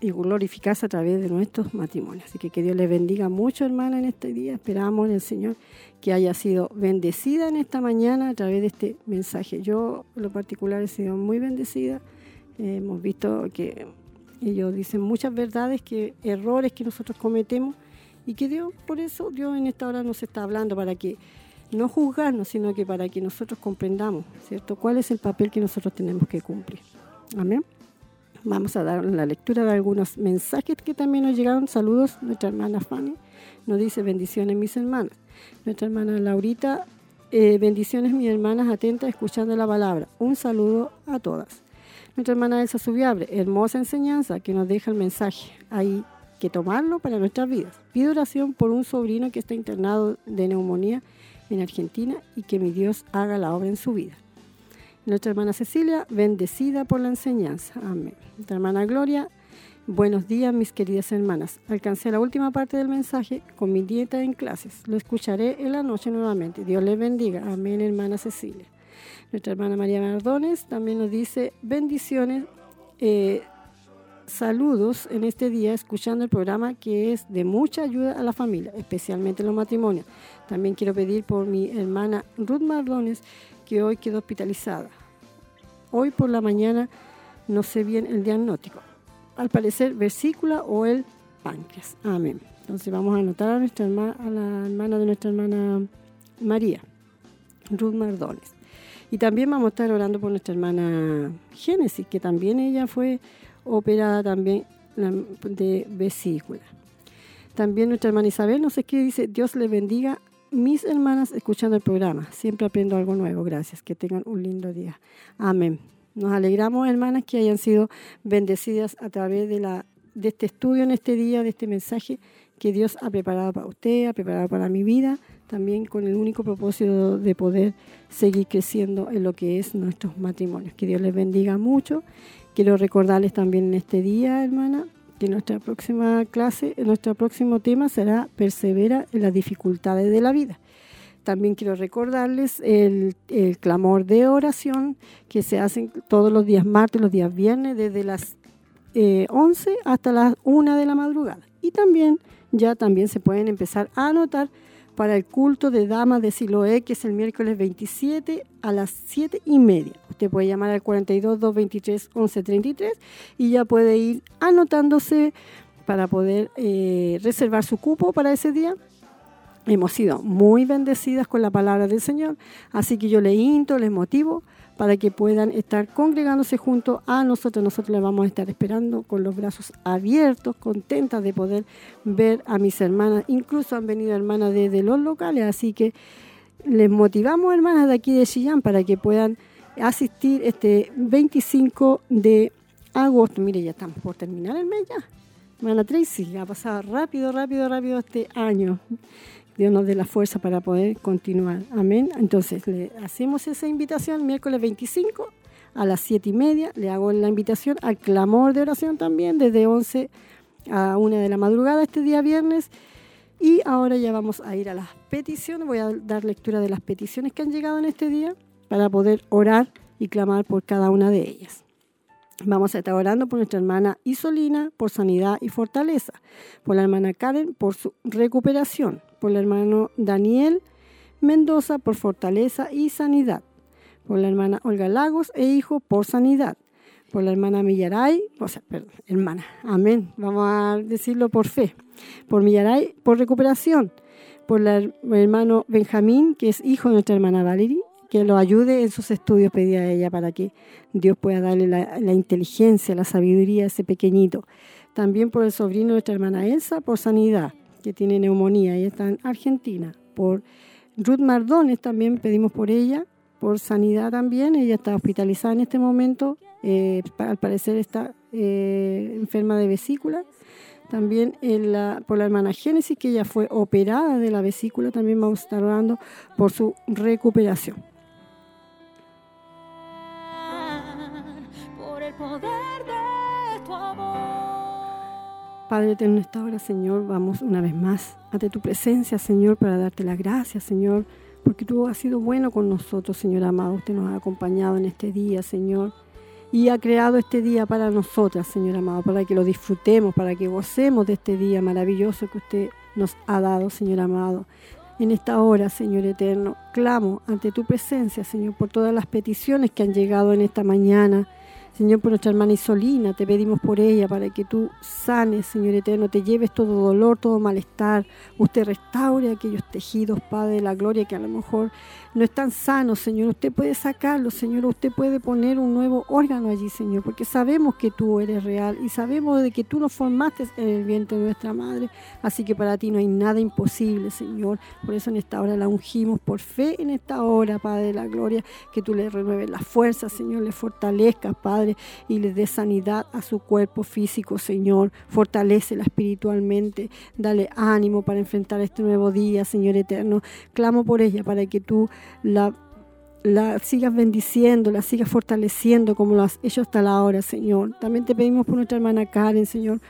y glorificarse a través de nuestros matrimonios. Así que que Dios les bendiga mucho, hermana, en este día. Esperamos en el Señor que haya sido bendecida en esta mañana a través de este mensaje. Yo, lo particular, he sido muy bendecida. Hemos visto que ellos dicen muchas verdades, que errores que nosotros cometemos y que Dios, por eso, Dios en esta hora nos está hablando para que no juzgarnos, sino que para que nosotros comprendamos, ¿cierto? ¿Cuál es el papel que nosotros tenemos que cumplir? Amén. Vamos a dar la lectura de algunos mensajes que también nos llegaron. Saludos, nuestra hermana Fanny nos dice bendiciones mis hermanas. Nuestra hermana Laurita, eh, bendiciones mis hermanas atentas escuchando la palabra. Un saludo a todas. Nuestra hermana Elsa Subiabre, hermosa enseñanza que nos deja el mensaje. Hay que tomarlo para nuestras vidas. Pido oración por un sobrino que está internado de neumonía en Argentina y que mi Dios haga la obra en su vida. Nuestra hermana Cecilia, bendecida por la enseñanza. Amén. Nuestra hermana Gloria, buenos días mis queridas hermanas. Alcancé la última parte del mensaje con mi dieta en clases. Lo escucharé en la noche nuevamente. Dios les bendiga. Amén, hermana Cecilia. Nuestra hermana María Mardones también nos dice bendiciones. Eh, saludos en este día escuchando el programa que es de mucha ayuda a la familia, especialmente en los matrimonios. También quiero pedir por mi hermana Ruth Mardones que hoy quedó hospitalizada. Hoy por la mañana no sé bien el diagnóstico. Al parecer, vesícula o el páncreas. Amén. Entonces vamos a anotar a, nuestra hermana, a la hermana de nuestra hermana María, Ruth Mardones. Y también vamos a estar orando por nuestra hermana Génesis, que también ella fue operada también de vesícula. También nuestra hermana Isabel nos escribe, dice, Dios le bendiga mis hermanas escuchando el programa. Siempre aprendo algo nuevo. Gracias. Que tengan un lindo día. Amén. Nos alegramos, hermanas, que hayan sido bendecidas a través de, la, de este estudio en este día, de este mensaje que Dios ha preparado para usted, ha preparado para mi vida, también con el único propósito de poder seguir creciendo en lo que es nuestros matrimonios. Que Dios les bendiga mucho. Quiero recordarles también en este día, hermana, que nuestra próxima clase, nuestro próximo tema será persevera en las dificultades de la vida. También quiero recordarles el, clamor de oración que se hacen todos los días martes, los días viernes, desde las 11 eh, hasta las 1 de la madrugada. Y también ya también se pueden empezar a anotar para el culto de Damas de Siloé, que es el miércoles 27 a las 7 y media. Usted puede llamar al 42 223 1133 y ya puede ir anotándose para poder eh, reservar su cupo para ese día. Hemos sido muy bendecidas con la palabra del Señor, así que yo le into, les motivo para que puedan estar congregándose junto a nosotros. Nosotros les vamos a estar esperando con los brazos abiertos, contentas de poder ver a mis hermanas. Incluso han venido hermanas desde los locales, así que les motivamos, hermanas de aquí de Chillán, para que puedan asistir este 25 de agosto. Mire, ya estamos por terminar el mes ya. Hermana Tracy, ha pasado rápido, rápido, rápido este año. Dios nos dé la fuerza para poder continuar. Amén. Entonces, le hacemos esa invitación miércoles 25 a las 7 y media. Le hago la invitación al clamor de oración también desde 11 a 1 de la madrugada este día viernes. Y ahora ya vamos a ir a las peticiones. Voy a dar lectura de las peticiones que han llegado en este día para poder orar y clamar por cada una de ellas. Vamos a estar orando por nuestra hermana Isolina, por sanidad y fortaleza, por la hermana Karen, por su recuperación, por el hermano Daniel Mendoza, por fortaleza y sanidad, por la hermana Olga Lagos e hijo, por sanidad, por la hermana Millaray, o sea, perdón, hermana, amén, vamos a decirlo por fe, por Millaray, por recuperación, por el hermano Benjamín, que es hijo de nuestra hermana Valerie, que lo ayude en sus estudios, pedía a ella, para que Dios pueda darle la, inteligencia, la sabiduría a ese pequeñito. También por el sobrino de nuestra hermana Elsa, por sanidad, que tiene neumonía, ella está en Argentina. Por Ruth Mardones también pedimos por ella, por sanidad también, ella está hospitalizada en este momento, eh, al parecer está eh, enferma de vesícula. También por la hermana Génesis, que ella fue operada de la vesícula, también vamos a estar orando por su recuperación. Poder de. Padre eterno, esta hora, Señor, vamos una vez más ante tu presencia, Señor, para darte las gracias, Señor, porque tú has sido bueno con nosotros, Señor amado. Usted nos ha acompañado en este día, Señor y ha creado este día para nosotras, Señor amado, para que lo disfrutemos, para que gocemos de este día maravilloso que usted nos ha dado, Señor amado. En esta hora, Señor eterno, clamo ante tu presencia, Señor, por todas las peticiones que han llegado en esta mañana Señor, por nuestra hermana Isolina, te pedimos por ella para que tú sanes, Señor eterno, te lleves todo dolor, todo malestar. Usted restaure aquellos tejidos, Padre de la gloria, que a lo mejor no están sanos, Señor. Usted puede sacarlos, Señor. Usted puede poner un nuevo órgano allí, Señor, porque sabemos que tú eres real y sabemos de que tú nos formaste en el vientre de nuestra madre. Así que para ti no hay nada imposible, Señor. Por eso en esta hora la ungimos por fe en esta hora, Padre de la gloria, que tú le renueves las fuerzas, Señor, le fortalezcas, Padre y le dé sanidad a su cuerpo físico, Señor. Fortalecela espiritualmente, dale ánimo para enfrentar este nuevo día, Señor eterno. Clamo por ella para que tú la la sigas bendiciendo, la sigas fortaleciendo como lo has hecho hasta la hora, Señor. También te pedimos por nuestra hermana Karen, Señor.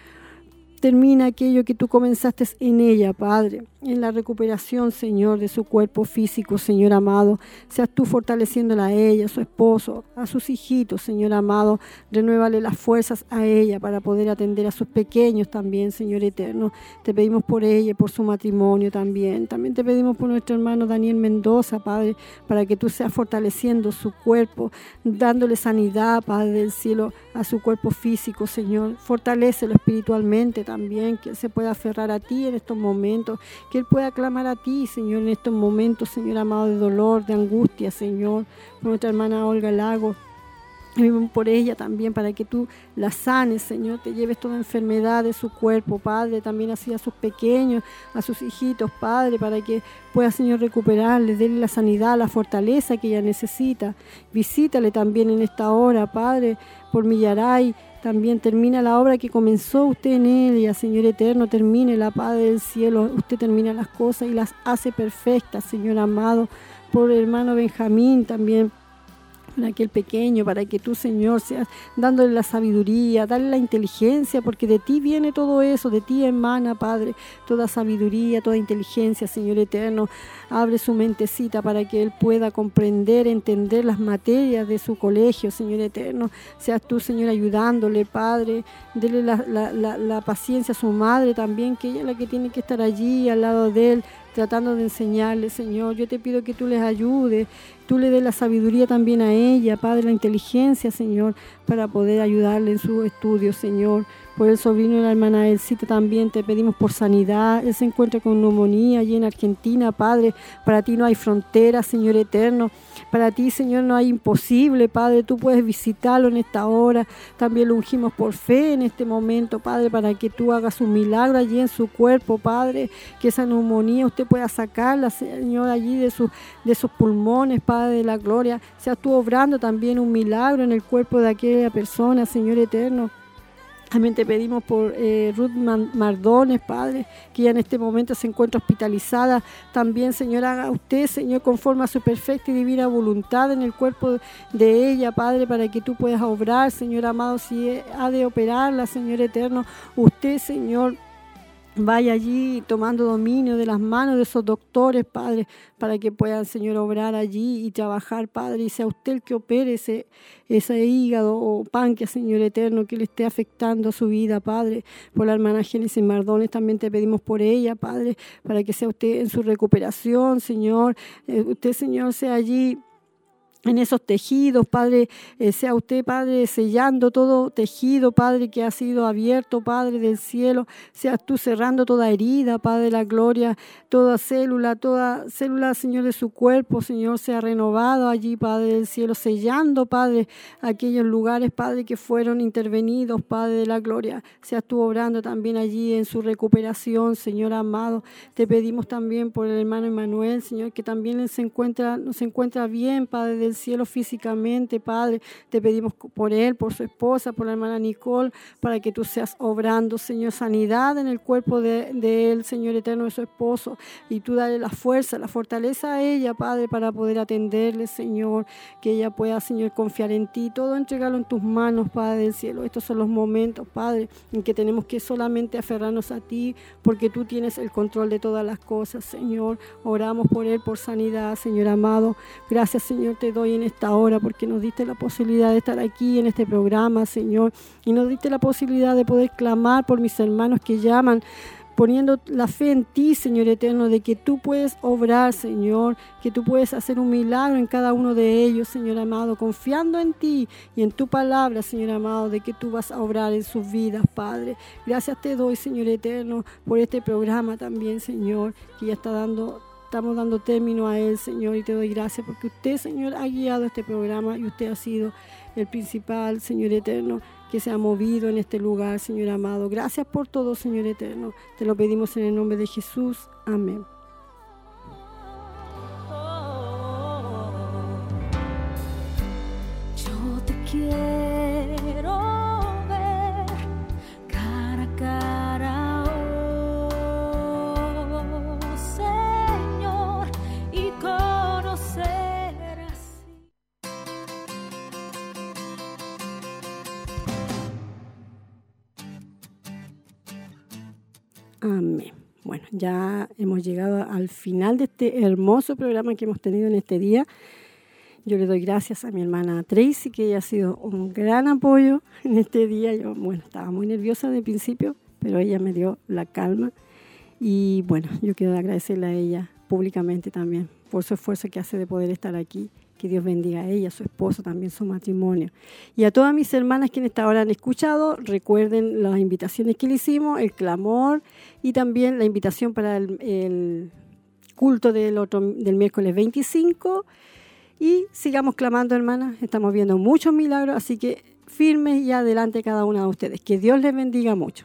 Termina aquello que tú comenzaste en ella, Padre en la recuperación, Señor, de su cuerpo físico, Señor amado. Seas tú fortaleciéndola a ella, a su esposo, a sus hijitos, Señor amado. Renuévale las fuerzas a ella para poder atender a sus pequeños también, Señor eterno. Te pedimos por ella por su matrimonio también. También te pedimos por nuestro hermano Daniel Mendoza, Padre, para que tú seas fortaleciendo su cuerpo, dándole sanidad, Padre del cielo, a su cuerpo físico, Señor. Fortalecelo espiritualmente también, que él se pueda aferrar a ti en estos momentos que Él pueda clamar a ti, Señor, en estos momentos, Señor amado, de dolor, de angustia, Señor, por nuestra hermana Olga Lago. Por ella también, para que tú la sanes, Señor, te lleves toda enfermedad de su cuerpo, Padre, también así a sus pequeños, a sus hijitos, Padre, para que pueda, Señor, recuperarle, déle la sanidad, la fortaleza que ella necesita. Visítale también en esta hora, Padre, por Millaray, también termina la obra que comenzó usted en ella, Señor eterno, termine la paz del cielo, usted termina las cosas y las hace perfectas, Señor amado, por el hermano Benjamín también en aquel pequeño, para que tú, Señor, seas dándole la sabiduría, darle la inteligencia, porque de ti viene todo eso, de ti emana, Padre, toda sabiduría, toda inteligencia, Señor eterno. Abre su mentecita para que Él pueda comprender, entender las materias de su colegio, Señor eterno. Seas tú, Señor, ayudándole, Padre. Dele la, la paciencia a su madre también, que ella es la que tiene que estar allí al lado de Él tratando de enseñarle, Señor. Yo te pido que tú les ayudes, tú le des la sabiduría también a ella, Padre, la inteligencia, Señor, para poder ayudarle en su estudio, Señor. Por el sobrino de la hermana Elcita también te pedimos por sanidad. Él se encuentra con neumonía allí en Argentina, Padre. Para ti no hay frontera, Señor eterno. Para ti, Señor, no hay imposible, Padre. Tú puedes visitarlo en esta hora. También lo ungimos por fe en este momento, Padre, para que tú hagas un milagro allí en su cuerpo, Padre. Que esa neumonía usted pueda sacarla, Señor, allí de, sus de sus pulmones, Padre de la gloria. Sea tú obrando también un milagro en el cuerpo de aquella persona, Señor eterno. También te pedimos por eh, Ruth Mardones, Padre, que ya en este momento se encuentra hospitalizada. También, Señor, haga usted, Señor, conforme a su perfecta y divina voluntad en el cuerpo de ella, Padre, para que tú puedas obrar, Señor amado, si ha de operarla, Señor eterno. Usted, Señor, Vaya allí tomando dominio de las manos de esos doctores, Padre, para que puedan, Señor, obrar allí y trabajar, Padre, y sea usted el que opere ese, ese hígado o páncreas, Señor eterno, que le esté afectando a su vida, Padre. Por la hermana Génesis Mardones también te pedimos por ella, Padre, para que sea usted en su recuperación, Señor. Eh, usted, Señor, sea allí en esos tejidos, Padre, eh, sea usted, Padre, sellando todo tejido, Padre, que ha sido abierto, Padre del cielo, seas tú cerrando toda herida, Padre de la gloria, toda célula, toda célula, Señor, de su cuerpo, Señor, sea renovado allí, Padre del cielo, sellando, Padre, aquellos lugares, Padre, que fueron intervenidos, Padre de la gloria, seas tú obrando también allí en su recuperación, Señor amado, te pedimos también por el hermano Emanuel, Señor, que también se encuentra, se encuentra bien, Padre del cielo físicamente, Padre. Te pedimos por él, por su esposa, por la hermana Nicole, para que tú seas obrando, Señor, sanidad en el cuerpo de, de él, Señor eterno, de su esposo. Y tú dale la fuerza, la fortaleza a ella, Padre, para poder atenderle, Señor. Que ella pueda, Señor, confiar en ti. Todo entregarlo en tus manos, Padre del cielo. Estos son los momentos, Padre, en que tenemos que solamente aferrarnos a ti, porque tú tienes el control de todas las cosas, Señor. Oramos por él, por sanidad, Señor amado. Gracias, Señor, te doy en esta hora, porque nos diste la posibilidad de estar aquí en este programa, Señor, y nos diste la posibilidad de poder clamar por mis hermanos que llaman poniendo la fe en ti, Señor eterno, de que tú puedes obrar, Señor, que tú puedes hacer un milagro en cada uno de ellos, Señor amado, confiando en ti y en tu palabra, Señor amado, de que tú vas a obrar en sus vidas, Padre. Gracias te doy, Señor eterno, por este programa también, Señor, que ya está dando estamos dando término a él, Señor, y te doy gracias porque usted, Señor, ha guiado este programa y usted ha sido el principal, Señor eterno, que se ha movido en este lugar, Señor amado. Gracias por todo, Señor eterno. Te lo pedimos en el nombre de Jesús. Amén. Amén. Bueno, ya hemos llegado al final de este hermoso programa que hemos tenido en este día. Yo le doy gracias a mi hermana Tracy, que ella ha sido un gran apoyo en este día. Yo, bueno, estaba muy nerviosa de principio, pero ella me dio la calma. Y bueno, yo quiero agradecerle a ella públicamente también por su esfuerzo que hace de poder estar aquí que Dios bendiga a ella, a su esposo, también su matrimonio. Y a todas mis hermanas quienes hasta ahora han escuchado, recuerden las invitaciones que le hicimos, el clamor y también la invitación para el, culto del, otro, del miércoles 25. Y sigamos clamando, hermanas. Estamos viendo muchos milagros, así que firmes y adelante cada una de ustedes. Que Dios les bendiga mucho.